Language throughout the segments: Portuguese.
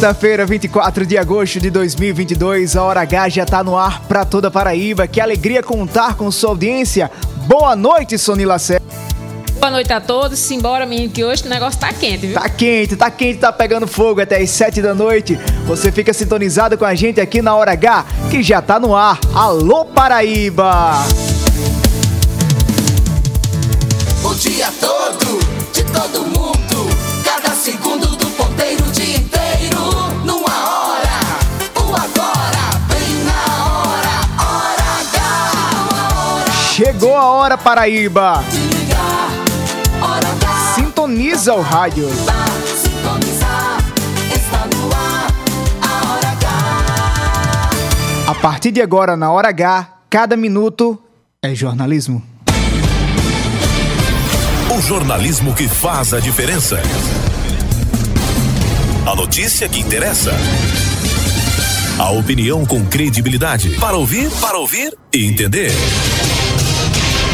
Quarta-feira, 24 de agosto de 2022, a Hora H já tá no ar pra toda Paraíba. Que alegria contar com sua audiência. Boa noite, Sonila. Boa noite a todos. Simbora, menino, que hoje o negócio tá quente, viu? Tá quente, tá quente, tá pegando fogo até as 7 da noite. Você fica sintonizado com a gente aqui na Hora H, que já tá no ar. Alô, Paraíba! Paraíba! Sintoniza o rádio. A partir de agora, na Hora H, cada minuto é jornalismo. O jornalismo que faz a diferença. A notícia que interessa. A opinião com credibilidade. Para ouvir, para ouvir e entender.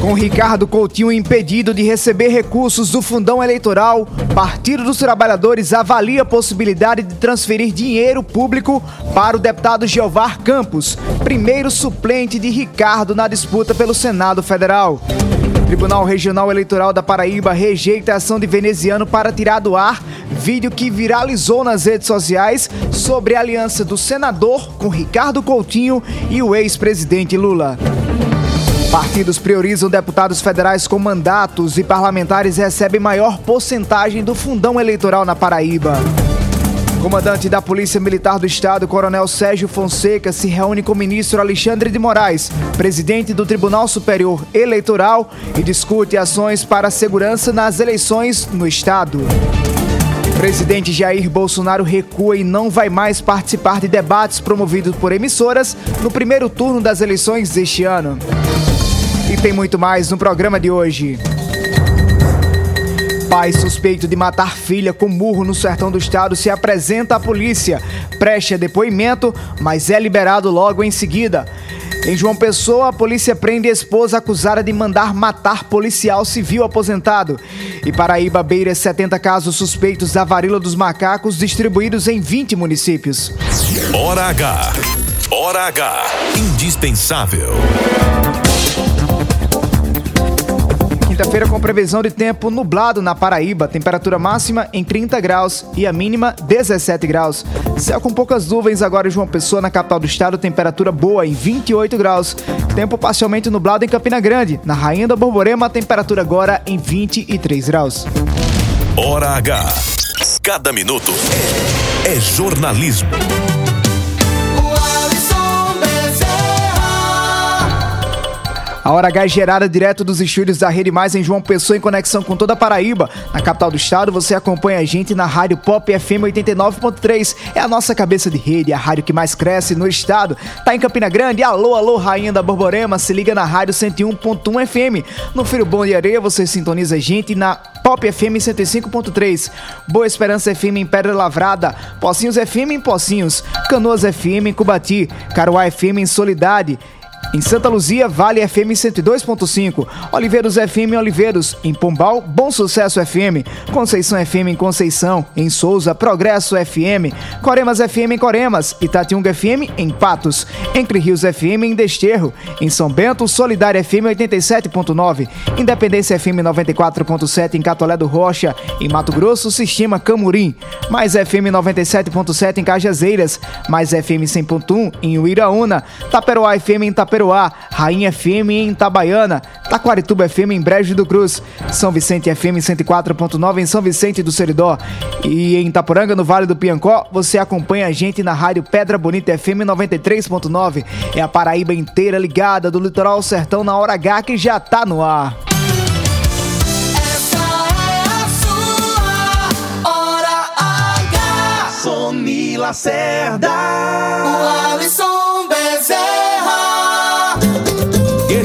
Com Ricardo Coutinho impedido de receber recursos do fundão eleitoral, Partido dos Trabalhadores avalia a possibilidade de transferir dinheiro público para o deputado Jeovar Campos, primeiro suplente de Ricardo na disputa pelo Senado Federal. Tribunal Regional Eleitoral da Paraíba rejeita a ação de veneziano para tirar do ar vídeo que viralizou nas redes sociais sobre a aliança do senador com Ricardo Coutinho e o ex-presidente Lula. Partidos priorizam deputados federais com mandatos e parlamentares recebem maior porcentagem do fundão eleitoral na Paraíba. Comandante da Polícia Militar do Estado, Coronel Sérgio Fonseca, se reúne com o ministro Alexandre de Moraes, presidente do Tribunal Superior Eleitoral, e discute ações para a segurança nas eleições no Estado. Presidente Jair Bolsonaro recua e não vai mais participar de debates promovidos por emissoras no primeiro turno das eleições deste ano. E tem muito mais no programa de hoje. Pai suspeito de matar filha com murro no sertão do estado se apresenta à polícia. Preste depoimento, mas é liberado logo em seguida. Em João Pessoa, a polícia prende a esposa acusada de mandar matar policial civil aposentado. E Paraíba beira 70 casos suspeitos da varíola dos macacos distribuídos em 20 municípios. Hora H. Hora H. Indispensável. Quinta-feira com previsão de tempo nublado na Paraíba, temperatura máxima em 30 graus e a mínima 17 graus. Céu com poucas nuvens agora em João Pessoa, na capital do estado, temperatura boa em 28 graus. Tempo parcialmente nublado em Campina Grande. Na Rainha da Borborema, temperatura agora em 23 graus. Hora H. Cada minuto é jornalismo. A Hora H é gerada direto dos estúdios da Rede Mais em João Pessoa, em conexão com toda a Paraíba. Na capital do estado, você acompanha a gente na Rádio Pop FM 89.3. É a nossa cabeça de rede, a rádio que mais cresce no estado. Tá em Campina Grande? Alô, alô, Rainha da Borborema. Se liga na Rádio 101.1 FM. No Filho Bom de Areia, você sintoniza a gente na Pop FM 105.3. Boa Esperança FM em Pedra Lavrada. Pocinhos FM em Pocinhos. Canoas FM em Cubati. Caruá FM em Solidade. Em Santa Luzia, Vale FM 102.5. Oliveiros FM em Oliveiros. Em Pombal, Bom Sucesso FM. Conceição FM em Conceição. Em Souza, Progresso FM. Coremas FM em Coremas. Itatiunga FM em Patos. Entre Rios FM em Desterro. Em São Bento, Solidária FM 87.9. Independência FM 94.7 em Catolé do Rocha. Em Mato Grosso, Sistema Camurim. Mais FM 97.7 em Cajazeiras. Mais FM 100.1 em Uiraúna. Taperoá FM em Taperoá. Rainha FM em Itabaiana. Taquarituba FM em Brejo do Cruz. São Vicente FM 104.9 em São Vicente do Seridó. E em Itaporanga, no Vale do Piancó, você acompanha a gente na rádio Pedra Bonita FM 93.9. É a Paraíba inteira ligada do litoral ao sertão na hora H que já tá no ar. Essa é a sua hora H. Sony Lacerda. O Alisson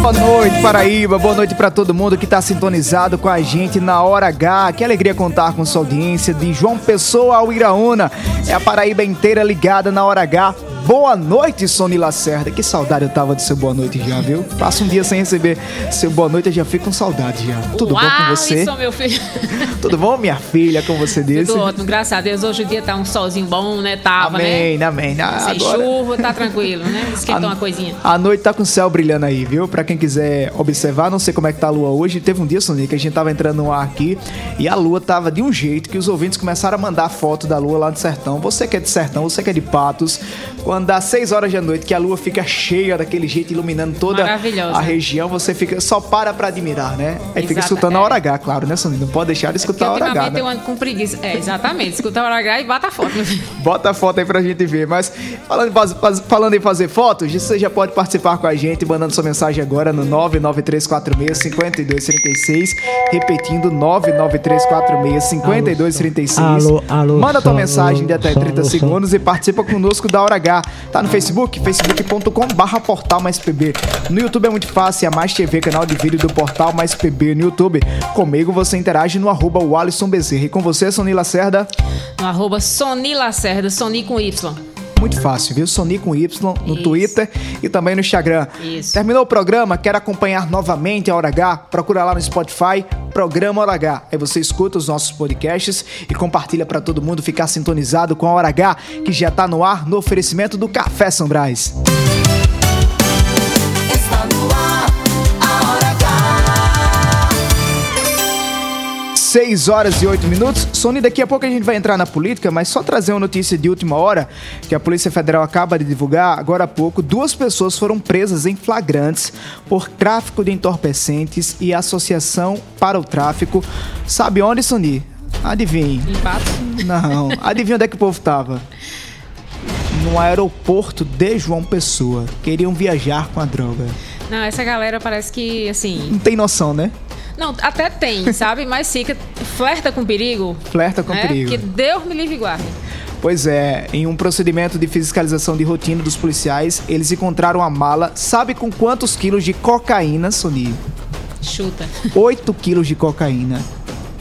Boa noite, Paraíba. Boa noite pra todo mundo que tá sintonizado com a gente na Hora H. Que alegria contar com sua audiência de João Pessoa ao Iraúna. É a Paraíba inteira ligada na Hora H. Boa noite, Sony Lacerda. Que saudade eu tava do seu boa noite já, viu? Passa um dia sem receber seu boa noite, eu já fico com saudade já. Tudo bom com você? Alisson, meu filho. Tudo bom, minha filha? Como você disse? Tudo ótimo, graças a Deus. Hoje o dia tá um solzinho bom, né? Tava, Amém, né? amém. Ah, Sem agora- chuva, tá tranquilo, né? Esquentou uma coisinha. A noite tá com o céu brilhando aí, viu? Pra quem quiser observar, não sei como é que tá a lua hoje. Teve um dia, Sonia, que a gente tava entrando no ar aqui e a lua tava de um jeito que os ouvintes começaram a mandar foto da lua lá do sertão. Você que é de sertão, você que é de patos. Quando dá 6 horas da noite, que a lua fica cheia daquele jeito, iluminando toda a região, você fica só para pra admirar, né? Aí fica Exato, escutando a é. hora H, claro, né, Sonia? Não pode deixar de escutar a hora H, né? eu ando com preguiça. É, exatamente. Escuta a hora H e bata a foto. Bota a foto aí pra gente ver. Mas falando falando em fazer fotos, você já pode participar com a gente, mandando sua mensagem agora no 99346-5236. Repetindo, 99346-5236. Alô, alô, Manda tua mensagem de até só- 30 só- segundos e participa conosco da Hora H. Tá no Facebook, facebook.com/barra portal mais PB. No YouTube é muito fácil, é a Mais TV, canal de vídeo do portal mais PB no YouTube. Comigo você interage no arroba o Alisson Bezerra. E com você, Sonila Lacerda. No arroba Sony Lacerda, Sony com Y. Muito fácil, viu? Sony com Y no Isso. Twitter e também no Instagram. Isso. Terminou o programa, quer acompanhar novamente a Hora H? Procura lá no Spotify, Programa Hora H. Aí você escuta os nossos podcasts e compartilha pra todo mundo ficar sintonizado com a Hora H, que já tá no ar no oferecimento do Café São Brás. Está 6 horas e 8 minutos. Sony, daqui a pouco a gente vai entrar na política, mas só trazer uma notícia de última hora que a Polícia Federal acaba de divulgar agora há pouco. Duas pessoas foram presas em flagrantes por tráfico de entorpecentes e associação para o tráfico. Sabe onde, Sony? Adivinhe. Empato. Não. Adivinha onde é que o povo tava? No aeroporto de João Pessoa. Queriam viajar com a droga. Não, essa galera parece que, assim. Não tem noção, né? Não, até tem, sabe? Mas fica. Flerta com perigo. Flerta com né? perigo. Que Deus me livre e guarde. Pois é, em um procedimento de fiscalização de rotina dos policiais, eles encontraram a mala, sabe com quantos quilos de cocaína, Sony? Chuta. 8 quilos de cocaína.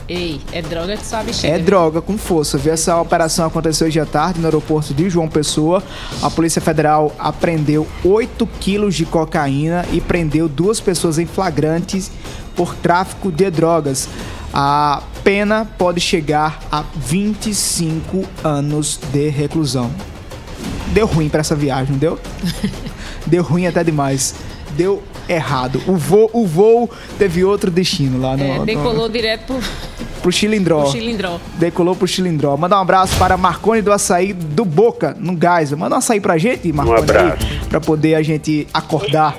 Ei, é droga que sobe chega. É droga com força, viu? Essa operação aconteceu hoje à tarde no aeroporto de João Pessoa. A Polícia Federal apreendeu 8 quilos de cocaína e prendeu duas pessoas em flagrantes por tráfico de drogas. A pena pode chegar a 25 anos de reclusão. Deu ruim pra essa viagem, não deu? Deu ruim até demais. Deu errado. O voo, o voo teve outro destino lá no. É, no- decolou direto pro, pro Chilindró. Pro Chilindró. Decolou pro Chilindró. Manda um abraço para Marcone do Açaí do Boca, no Gás. Manda um açaí pra gente, Marcone. Um abraço. Aí, pra poder a gente acordar.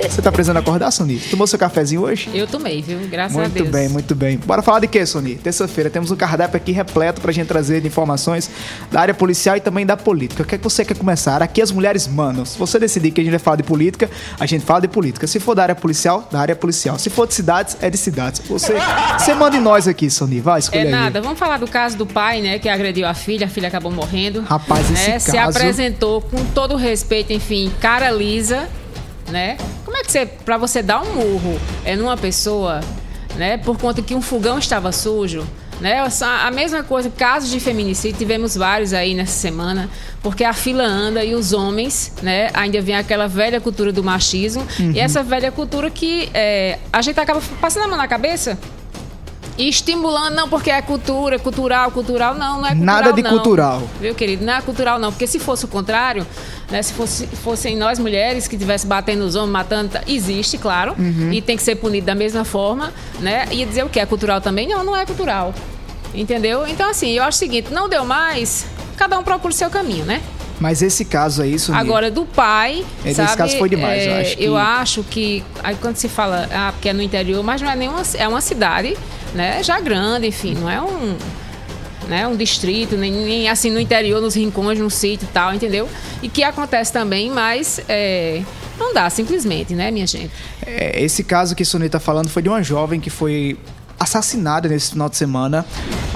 Você tá precisando acordar, Sony? Tomou seu cafezinho hoje? Eu tomei, viu? Graças muito a Deus. bem, muito bem. Bora falar de quê, Sony? Terça-feira temos um cardápio aqui repleto pra gente trazer informações da área policial e também da política. O que é que você quer começar? Aqui as mulheres mandam. Se você decidir que a gente vai falar de política, a gente fala de política. Se for da área policial, da área policial. Se for de cidades, é de cidades. Você, você manda em nós aqui, Sony. Vai, escolha É aí. nada, vamos falar do caso do pai, né, que agrediu a filha, a filha acabou morrendo. Rapaz, esse né, Se caso- apresentou com todo o respeito, enfim, cara lisa, né? Como é que você, pra você dar um murro é numa pessoa, né, por conta que um fogão estava sujo, né? A mesma coisa, casos de feminicídio, tivemos vários aí nessa semana, porque a fila anda e os homens, né, ainda vem aquela velha cultura do machismo, Uhum. e essa velha cultura que é, a gente acaba passando a mão na cabeça e estimulando, não, porque é cultura, cultural, cultural, não, não é cultural. Nada de não. cultural. Viu, querido? Não é cultural, não, porque se fosse o contrário, né, se fosse, fossem nós mulheres que estivessem batendo os homens, matando, tá, existe, claro, Uhum. e tem que ser punido da mesma forma, né? Ia dizer o que? É cultural também? Não, não é cultural. Entendeu? Então, assim, eu acho o seguinte: não deu mais, cada um procura o seu caminho, né? Mas esse caso aí, Sony. Agora, do pai. Esse sabe, caso foi demais, eu é, acho que- eu acho que. Aí quando se fala, ah, porque é no interior, mas não é nenhuma. É uma cidade, né? Já grande, enfim, não é um. Né, um distrito, nem, nem assim no interior, nos rincões, no sítio e tal, entendeu? E que acontece também, mas é, não dá, simplesmente, né, minha gente? É, esse caso que Sony tá falando foi de uma jovem que foi assassinada nesse final de semana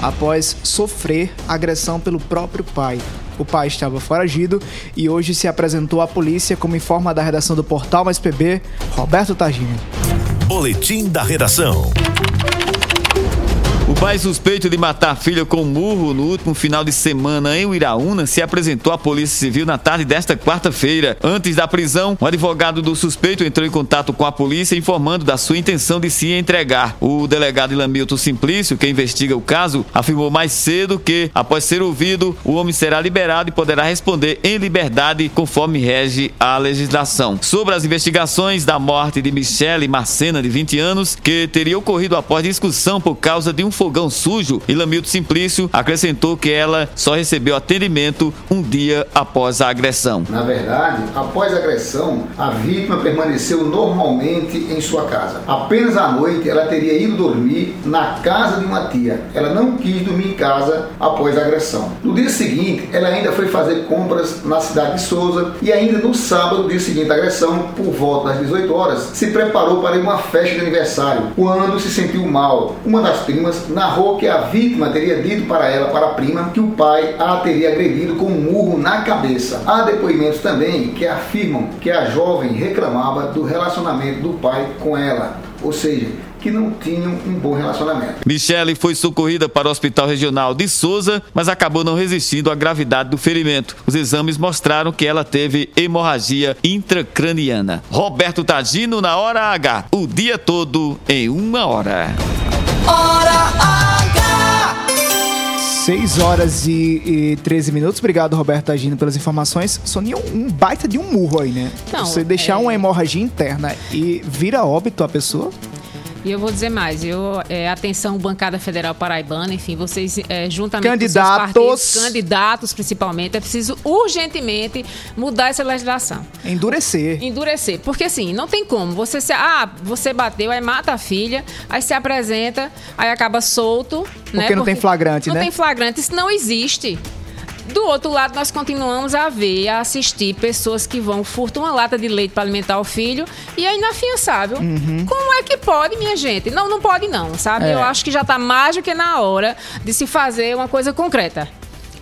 após sofrer agressão pelo próprio pai. O pai estava foragido e hoje se apresentou à polícia, como informa da redação do portal Mais PB, Roberto Tagini. Boletim da redação. O pai suspeito de matar a filha com um murro no último final de semana em Uiraúna se apresentou à Polícia Civil na tarde desta quarta-feira. Antes da prisão, o advogado do suspeito entrou em contato com a polícia informando da sua intenção de se entregar. O delegado Ilamilton Simplício, que investiga o caso, afirmou mais cedo que, após ser ouvido, o homem será liberado e poderá responder em liberdade conforme rege a legislação. Sobre as investigações da morte de Michele Marcena, de 20 anos, que teria ocorrido após discussão por causa de um fogão sujo, Ilamilton Simplício acrescentou que ela só recebeu atendimento um dia após a agressão. Na verdade, após a agressão, a vítima permaneceu normalmente em sua casa. Apenas à noite ela teria ido dormir na casa de uma tia. Ela não quis dormir em casa após a agressão. No dia seguinte, ela ainda foi fazer compras na cidade de Souza e ainda no sábado, dia seguinte à agressão, por volta das 18 horas, se preparou para ir uma festa de aniversário, quando se sentiu mal. Uma das primas narrou que a vítima teria dito para ela, para a prima, que o pai a teria agredido com um murro na cabeça. Há depoimentos também que afirmam que a jovem reclamava do relacionamento do pai com ela, ou seja, que não tinham um bom relacionamento. Michele foi socorrida para o Hospital Regional de Souza, mas acabou não resistindo à gravidade do ferimento. Os exames mostraram que ela teve hemorragia intracraniana. Roberto Tagino na hora H, o dia todo em uma hora. Hora H! 6 horas e, e 13 minutos. Obrigado, Roberto Tagino, pelas informações. Sonia, um baita de um murro aí, né? Não, Você deixar é- uma hemorragia interna e vira óbito a pessoa. E eu vou dizer mais, eu, é, atenção, bancada federal paraibana, enfim, vocês é, juntamente Candidatos. com seus partidos, candidatos principalmente, é preciso urgentemente mudar essa legislação. Endurecer. Endurecer, porque assim, não tem como, você se, ah, você bateu, aí mata a filha, aí se apresenta, aí acaba solto, né? Porque não tem flagrante, não né? tem flagrante, isso não existe. Do outro lado, nós continuamos a ver, a assistir pessoas que vão, furtam uma lata de leite para alimentar o filho e é inafiançável. Como é que pode, minha gente? Não, não pode não, sabe? Uhum. É. Eu acho que já está mais do que na hora de se fazer uma coisa concreta.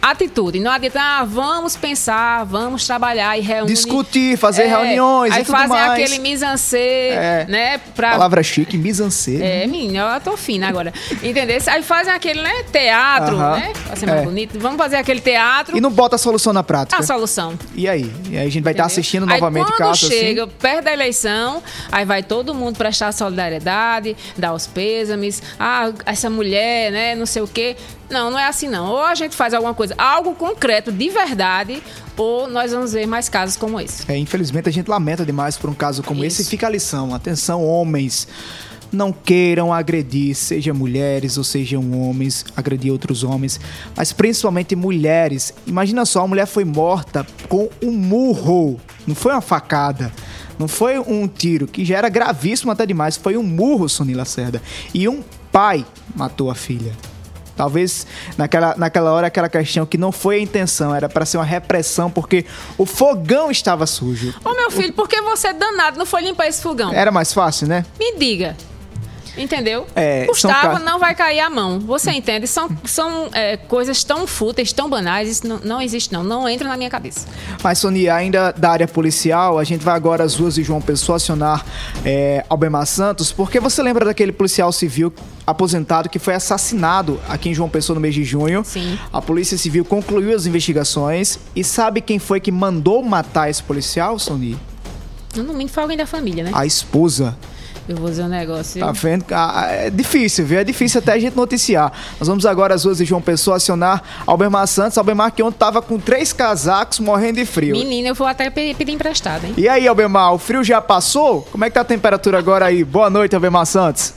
Atitude. Não adianta, ah, vamos pensar, vamos trabalhar e reunir. Discutir, fazer reuniões É, aí e tudo fazem mais. aquele mise-en-scène, É. né? Pra Palavra chique, mise-en-scène. é, menina, eu tô fina agora. Entendeu? Aí fazem aquele, né, teatro, Aham. né? Pra ser mais É. bonito. Vamos fazer aquele teatro. E não bota a solução na prática. A solução. E aí? E aí a gente vai estar entendeu? assistindo aí novamente quando chega assim. perto da eleição, aí vai todo mundo prestar solidariedade, dar os pêsames. Ah, essa mulher, né, não sei o quê. Não, não é assim não. Ou a gente faz alguma coisa, algo concreto, de verdade, ou nós vamos ver mais casos como esse. É, infelizmente a gente lamenta demais por um caso como esse Isso. e fica a lição. Atenção, homens. não queiram agredir, seja mulheres ou sejam homens, agredir outros homens, mas principalmente mulheres. Imagina só, a mulher foi morta com um murro, não foi uma facada. Não foi um tiro, que já era gravíssimo até demais, foi um murro, Sony Lacerda. E um pai matou a filha. Talvez naquela, naquela hora aquela questão que não foi a intenção, era para ser uma repressão, porque o fogão estava sujo. Ô meu filho, por que você é danado não foi limpar esse fogão? Era mais fácil, né? Me diga. Entendeu? É, Gustavo não vai cair a mão. Você entende? São, são é, coisas tão fúteis, tão banais. Isso não, não existe, não. Não entra na minha cabeça. Mas, Sonia, ainda da área policial, a gente vai agora às ruas de João Pessoa acionar é, Albemar Santos, porque você lembra daquele policial civil aposentado que foi assassinado aqui em João Pessoa no mês de junho? Sim. A Polícia Civil concluiu as investigações e sabe quem foi que mandou matar esse policial, Sonia? No domingo foi alguém da família, né? A esposa. Eu vou dizer um negócio. Tá vendo? Ah, É difícil, viu? É difícil até a gente noticiar. Nós vamos agora às ruas de João Pessoa acionar Albemar Santos. Albemar que ontem tava com três casacos morrendo de frio. Menina, eu vou até pe- pedir emprestado, hein? E aí, Albemar, o frio já passou? Como é que tá a temperatura agora aí? Boa noite, Albemar Santos.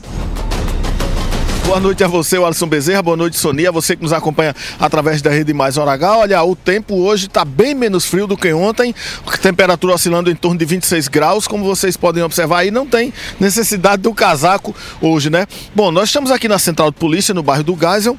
Boa noite a você, Alisson Bezerra. Boa noite, Sonia. Você que nos acompanha através da Rede Mais Hora. Olha, o tempo hoje está bem menos frio do que ontem. Temperatura oscilando em torno de 26 graus. Como vocês podem observar aí, não tem necessidade do casaco hoje, né? Bom, nós estamos aqui na Central de Polícia, no bairro do Geisel,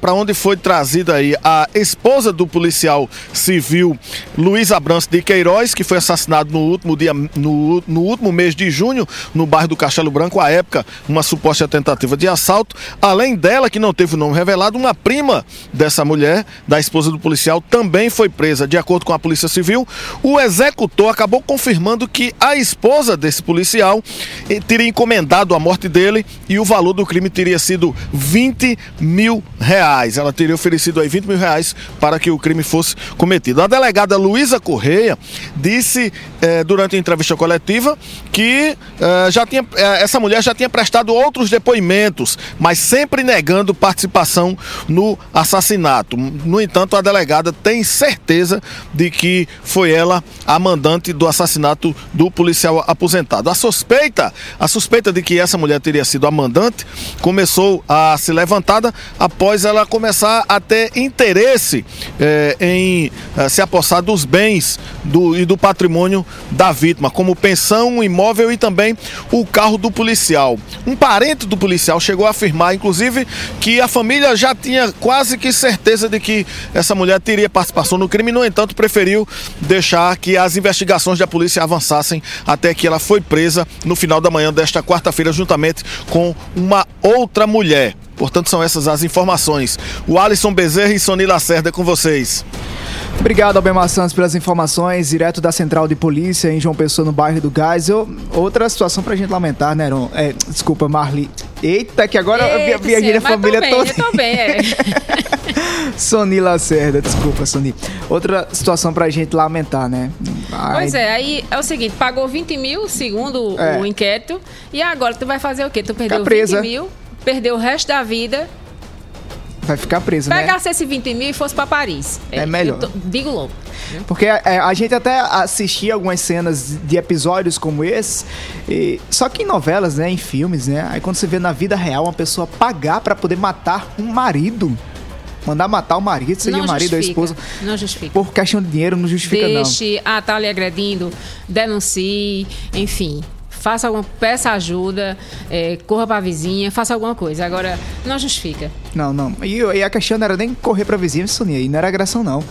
para onde foi trazida aí a esposa do policial civil Luiz Abrantes de Queiroz, que foi assassinado no último dia, no, no último mês de junho, no bairro do Castelo Branco, à época, uma suposta tentativa de assalto. Além dela, que não teve o nome revelado, uma prima dessa mulher, da esposa do policial, também foi presa. De acordo com a Polícia Civil, o executor acabou confirmando que a esposa desse policial eh, teria encomendado a morte dele e o valor do crime teria sido 20 mil reais. Ela teria oferecido aí 20 mil reais para que o crime fosse cometido. A delegada Luísa Correia disse eh, durante a entrevista coletiva que eh, já tinha, eh, essa mulher já tinha prestado outros depoimentos, mas sempre negando participação no assassinato. No entanto, a delegada tem certeza de que foi ela a mandante do assassinato do policial aposentado. A suspeita, a suspeita de que essa mulher teria sido a mandante começou a ser levantada após ela começar a ter interesse eh, em eh, se apossar dos bens do, e do patrimônio da vítima, como pensão, imóvel e também o carro do policial. Um parente do policial chegou a afirmar, inclusive, que a família já tinha quase que certeza de que essa mulher teria participação no crime, no entanto, preferiu deixar que as investigações da polícia avançassem até que ela foi presa no final da manhã desta quarta-feira, juntamente com uma outra mulher. Portanto, são essas as informações. O Alisson Bezerra e Sony Lacerda com vocês. Obrigado, Albemar Santos, pelas informações, direto da Central de Polícia em João Pessoa, no bairro do Geisel. Outra situação pra gente lamentar, né, Ron? É, desculpa, Marli. Eita, que agora Eita, viajei sim, a família bem, toda. Eu tô bem, é. Sony Lacerda, desculpa, Sony. Outra situação pra gente lamentar, né? Ai, Pois é, aí é o seguinte, pagou 20 mil, segundo É. o inquérito, e agora tu vai fazer o quê? Tu perdeu Ficar presa. 20 mil, perdeu o resto da vida, Vai ficar preso, né? pegasse esse 20 mil e fosse pra Paris. É melhor. eu tô- digo logo. Porque é, a gente até assistia algumas cenas de episódios como esse, e- só que em novelas, né, em filmes, né? Aí quando você vê na vida real uma pessoa pagar pra poder matar um marido, mandar matar o marido, seja não o marido ou a esposa, Não justifica. por questão de dinheiro não justifica Deixe, ah, tá lhe agredindo, denuncie, enfim. Faça alguma, peça ajuda, é, corra pra vizinha, faça alguma coisa. Agora, não justifica. não. Não. E, e a questão não era nem correr pra vizinha, Sonia, e não era agressão não.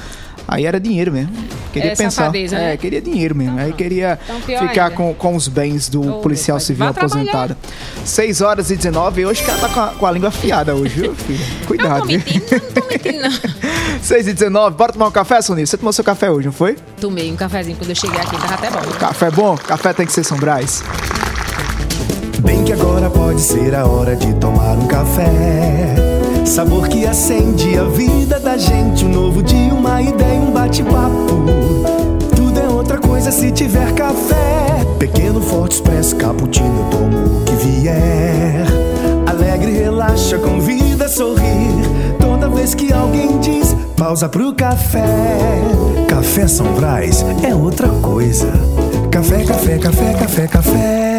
Aí era dinheiro mesmo. Queria É pensar. safadeza, né? É, queria dinheiro mesmo. Aí queria Então, ficar ainda. com, com os bens do Oh, policial civil aposentado. 6 horas e 19, e hoje o cara tá com a, com a língua afiada hoje, viu, filho? Não Cuidado, tô viu? mentindo, não tô mentindo, não. 6 e 19, bora tomar um café, Sonia? Você tomou seu café hoje, não foi? Tomei um cafezinho quando eu cheguei aqui, tava até bom. Café bom? Café tem que ser São Brás. Bem que agora pode ser a hora de tomar um café. Sabor que acende a vida da gente. Um novo dia, uma ideia, um bate-papo. Tudo é outra coisa se tiver café. Pequeno, forte, expresso, cappuccino, eu tomo o que vier. Alegre, relaxa, convida a sorrir. Toda vez que alguém diz pausa pro café. Café São Brás é outra coisa. Café, café, café, café, café.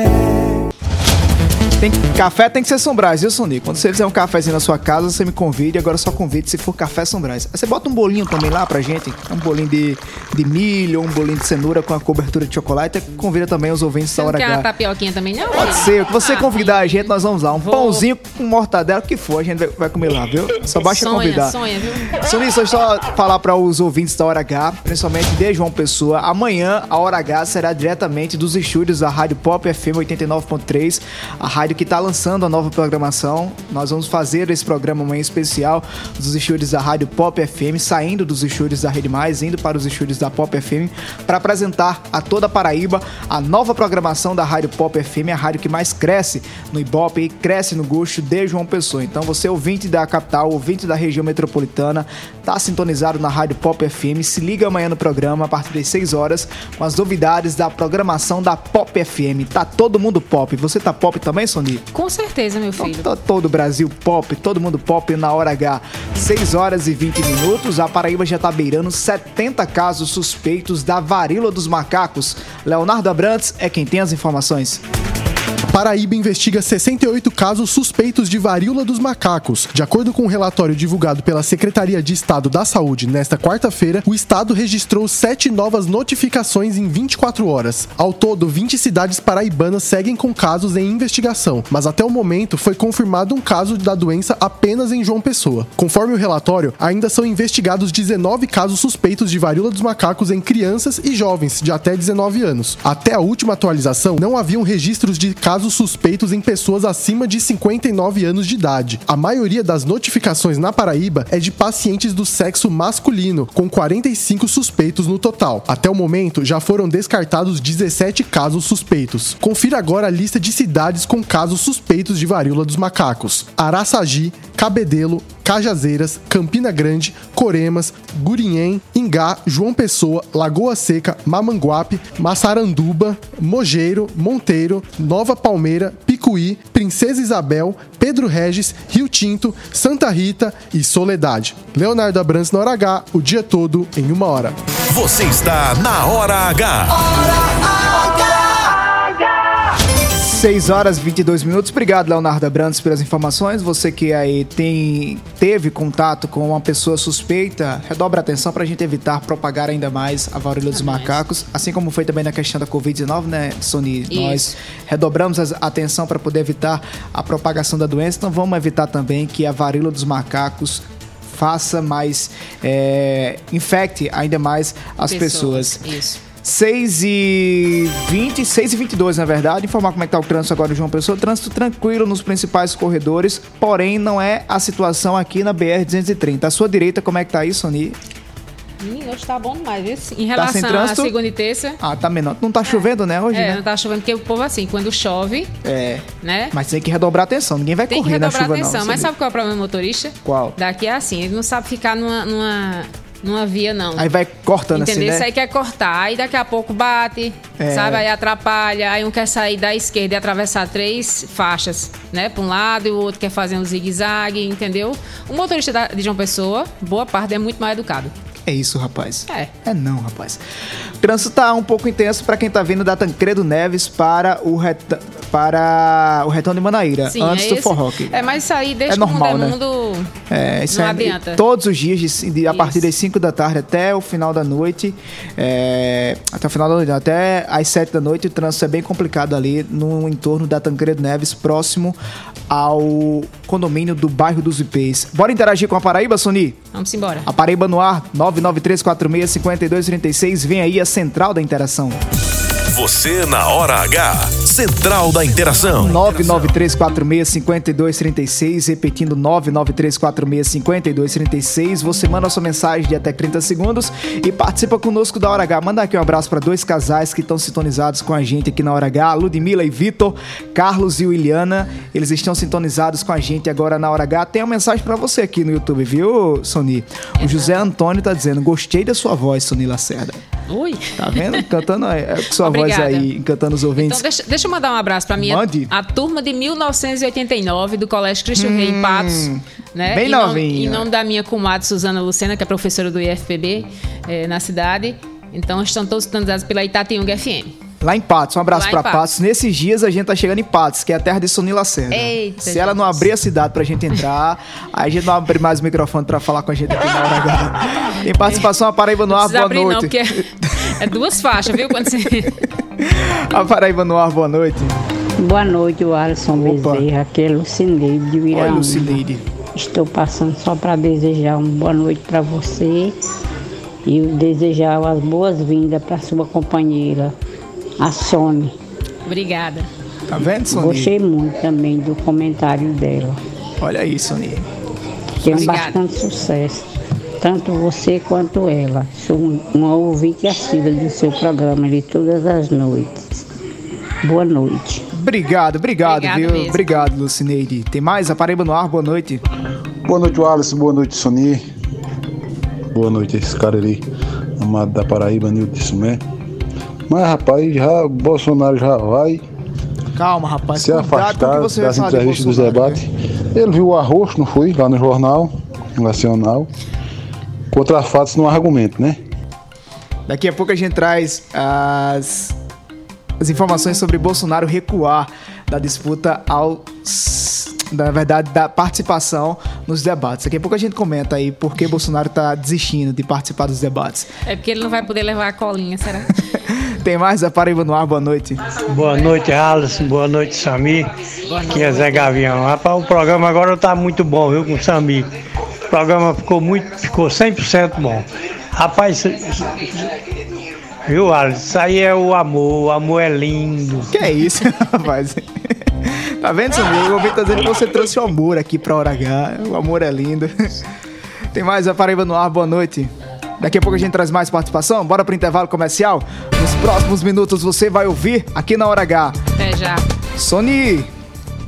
Tem, café tem que ser São Brás, viu, Sony? Quando você fizer um cafezinho na sua casa, você me convide. Agora só convide se for café São Brás. Aí você bota um bolinho também lá pra gente. Um bolinho de, de milho, um bolinho de cenoura com a cobertura de chocolate. Convida também os ouvintes Você da hora quer uma H. tapioquinha também, não? Pode ser, o que você Ah, convidar a gente, nós vamos lá. Um Vou. pãozinho com mortadela, o que for, a gente vai, comer lá, viu? Só basta sonha, convidar. sonha, viu? Sonia, só só falar para os ouvintes da Hora H, principalmente de João Pessoa. Amanhã a Hora H será diretamente dos estúdios da Rádio Pop FM 89.3, a rádio que está lançando a nova programação. Nós vamos fazer esse programa amanhã especial dos estúdios da Rádio Pop FM, saindo dos estúdios da Rede Mais, indo para os estúdios da Pop FM, para apresentar a toda a Paraíba a nova programação da Rádio Pop FM, a rádio que mais cresce no Ibope e cresce no gosto de João Pessoa. Então você, ouvinte da capital, ouvinte da região metropolitana, tá sintonizado na Rádio Pop FM, se liga amanhã no programa a partir das 6 horas com as novidades da programação da Pop FM. Tá todo mundo pop. Você tá pop também, Sony? Com certeza, meu filho. Tá todo o Brasil pop, todo mundo pop na hora H. 6 horas e 20 minutos. A Paraíba já tá beirando 70 casos suspeitos da varíola dos macacos. Leonardo Abrantes é quem tem as informações. Paraíba investiga 68 casos suspeitos de varíola dos macacos. De acordo com um relatório divulgado pela Secretaria de Estado da Saúde nesta quarta-feira, o estado registrou sete novas notificações em 24 horas. Ao todo, 20 cidades paraibanas seguem com casos em investigação, mas até o momento foi confirmado um caso da doença apenas em João Pessoa. Conforme o relatório, ainda são investigados 19 casos suspeitos de varíola dos macacos em crianças e jovens de até 19 anos. Até a última atualização, não haviam registros de casos suspeitos em pessoas acima de 59 anos de idade. A maioria das notificações na Paraíba é de pacientes do sexo masculino, com 45 suspeitos no total. Até o momento, já foram descartados 17 casos suspeitos. Confira agora a lista de cidades com casos suspeitos de varíola dos macacos: Araçagi, Cabedelo, Cajazeiras, Campina Grande, Coremas, Gurinhém, Ingá, João Pessoa, Lagoa Seca, Mamanguape, Massaranduba, Mogeiro, Monteiro, Nova Palmeira, Picuí, Princesa Isabel, Pedro Regis, Rio Tinto, Santa Rita e Soledade. Leonardo Abrantes na hora H, o dia todo em uma hora. Você está na Hora H. 6 horas e 22 minutos. Obrigado, Leonardo Abrantes, pelas informações. Você que aí tem, teve contato com uma pessoa suspeita, redobre a atenção para a gente evitar propagar ainda mais a varíola dos macacos. Assim como foi também na questão da Covid-19, né, Sony? Nós redobramos a atenção para poder evitar a propagação da doença. Então vamos evitar também que a varíola dos macacos faça mais, é, infecte ainda mais as pessoas. Isso. 6 e 20, 6 e 22 na verdade. Informar como é que tá o trânsito agora em João Pessoa. Trânsito tranquilo nos principais corredores, porém não é a situação aqui na BR-230. À sua direita, como é que tá aí, Sony? Menino, hoje tá bom demais, viu? Em Tá relação à trânsito? segunda e terça. Ah, tá menor. Não tá chovendo, né, hoje, É, né? não tá chovendo, porque o povo assim, quando chove, É. né? Mas tem que redobrar a atenção. Ninguém vai Tem que correr na redobrar chuva, atenção. não. Mas sabia? sabe qual é o problema do motorista? Qual? Daqui é assim, ele não sabe ficar numa, numa, numa via, não. Aí vai cortando Entendeu? assim, Isso né? aí quer cortar. Aí daqui a pouco bate, É. sabe? Aí atrapalha. Aí um quer sair da esquerda e atravessar três faixas, né? Pra um lado e o outro quer fazer um zigue-zague, entendeu? O motorista de João Pessoa, boa parte, é muito mal educado. É isso, rapaz. É. É não, rapaz. O trânsito tá um pouco intenso para quem tá vindo da Tancredo Neves para o, reta... para o Retão de Manaíra, Sim, antes é do forró. É, mas isso aí, desde É normal, é né? mundo, É, isso não é adianta. todos os dias, de- de- a partir das 5 da tarde até o final da noite, é, até o final da noite, até às 7 da noite, o trânsito é bem complicado ali no entorno da Tancredo Neves, próximo ao condomínio do bairro dos Ipês. Bora interagir com a Paraíba, Sony? Vamos embora. A Paraíba no ar, 993465236, vem aí a central da interação. Você na Hora H. Central da Interação. 993465236, repetindo 993465236. Você manda sua mensagem de até 30 segundos e participa conosco da Hora H. Manda aqui um abraço para dois casais que estão sintonizados com a gente aqui na Hora H, Ludmila e Vitor, Carlos e Williana. Eles estão sintonizados com a gente agora na Hora H. Tem uma mensagem para você aqui no YouTube, viu, Sony? O José Antônio tá dizendo: "Gostei da sua voz, Sony Lacerda". Ui. Tá vendo? Cantando é, com sua Obrigada. Voz aí, encantando os ouvintes. Então, deixa, deixa eu mandar um abraço pra minha Mande. a turma de 1989 do Colégio Cristo Rei em Patos. Né? Hum, bem em novinha. Em nome da minha comadre Suzana Lucena, que é professora do IFPB eh, na cidade. Então, estão todos sintonizados pela Itatiunga FM. Lá em Patos, um abraço pra Patos. Patos. Nesses dias a gente tá chegando em Patos, que é a terra de Sony Lacerda. Eita, Se ela não abrir a cidade pra gente entrar, aí a gente não abre mais o microfone pra falar com a gente aqui na hora H. Tem participação, a Paraíba no ar, Não boa abrir, não, noite. porque é, é duas faixas, viu? Quando você... A Paraíba no ar, boa noite. Boa noite, o Alisson Opa. Bezerra, aqui é Lucineide de Oi. Lucineide. Estou passando só para desejar uma boa noite para você e desejar as boas-vindas para sua companheira, a Sônia. Obrigada. Tá vendo, Sony? Gostei muito também do comentário dela. Olha aí, Sony. Tem Obrigada. bastante sucesso, tanto você quanto ela. Sou um- uma ouvinte assídua do seu programa de todas as noites. Boa noite. Obrigado, obrigado, Obrigado viu? mesmo. Obrigado, Lucineide. Tem mais? A Paraíba no ar, boa noite. Boa noite, Wallace. Boa noite, Sony. Boa noite, esse cara ali, amado da Paraíba, Nilton Sumé. Mas, rapaz, já, o Bolsonaro já vai Calma, rapaz. se afastar você vai das entrevistas dos debates. Ele viu o arroz, não foi? Lá no jornal nacional. Contra fatos no argumento, né? Daqui a pouco a gente traz as, as informações sobre Bolsonaro recuar da disputa aos. Na verdade, da participação nos debates. Daqui a pouco a gente comenta aí por que Bolsonaro tá desistindo de participar dos debates. É porque ele não vai poder levar a colinha, será? Tem mais a Paraíba no ar, boa noite. Boa noite, Alisson. Boa noite, Sami. Aqui é Zé Gavião. Rapaz, o programa agora tá muito bom, viu, com o Sami. O programa ficou muito, ficou 100% bom. Rapaz, viu, Alisson? Isso aí é o amor. O amor é lindo. Que é isso, rapaz? Tá vendo, Samir? O ouvinte tá dizendo que você trouxe o amor aqui pra Hora H. O amor é lindo. Tem mais a Paraíba no ar, boa noite. Daqui a pouco a gente traz mais participação. Bora pro intervalo comercial. Nos próximos minutos você vai ouvir aqui na Hora H. Até já. Sony,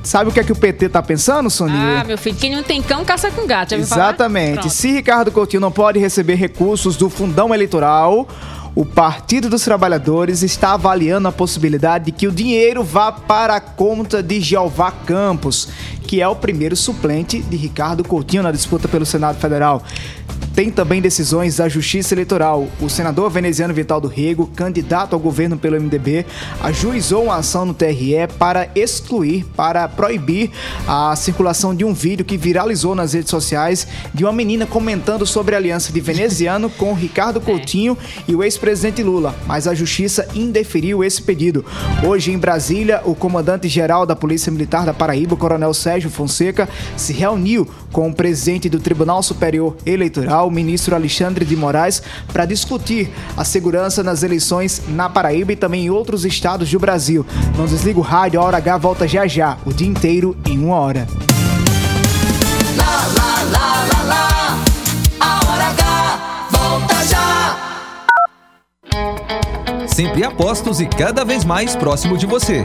sabe o que é que o PT tá pensando, Sony? Ah, meu filho, quem não tem cão, caça com gato. Exatamente. Se Ricardo Coutinho não pode receber recursos do fundão eleitoral, o Partido dos Trabalhadores está avaliando a possibilidade de que o dinheiro vá para a conta de Jeová Campos, que é o primeiro suplente de Ricardo Coutinho na disputa pelo Senado Federal. Tem também decisões da Justiça Eleitoral. O senador veneziano Vital do Rego, candidato ao governo pelo MDB, ajuizou uma ação no TRE para excluir, para proibir a circulação de um vídeo que viralizou nas redes sociais de uma menina comentando sobre a aliança de veneziano com Ricardo Coutinho e o ex-presidente Lula. Mas a Justiça indeferiu esse pedido. Hoje, em Brasília, o comandante-geral da Polícia Militar da Paraíba, o coronel Sérgio Fonseca, se reuniu com o presidente do Tribunal Superior Eleitoral, o ministro Alexandre de Moraes, para discutir a segurança nas eleições na Paraíba e também em outros estados do Brasil. Não desliga o rádio, a Hora H volta já já, o dia inteiro em uma hora. Lá, lá, lá, lá, lá. A hora H volta já. Sempre apostos e cada vez mais próximo de você.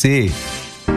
você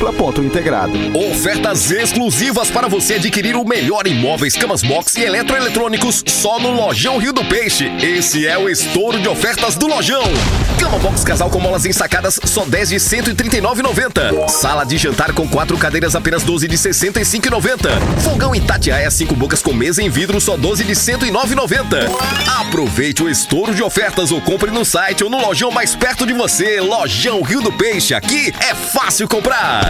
múltipla.integrado. Ofertas exclusivas para você adquirir o melhor em móveis, camas box e eletroeletrônicos só no Lojão Rio do Peixe. Esse é o estouro de ofertas do Lojão. Cama box casal com molas ensacadas só 10 de 139,90. Sala de jantar com quatro cadeiras apenas 12 de 65,90. Fogão Itatiaia 5 bocas com mesa em vidro só 12 de 109,90. Aproveite o estouro de ofertas ou compre no site ou no lojão mais perto de você. Lojão Rio do Peixe. Aqui é fácil comprar.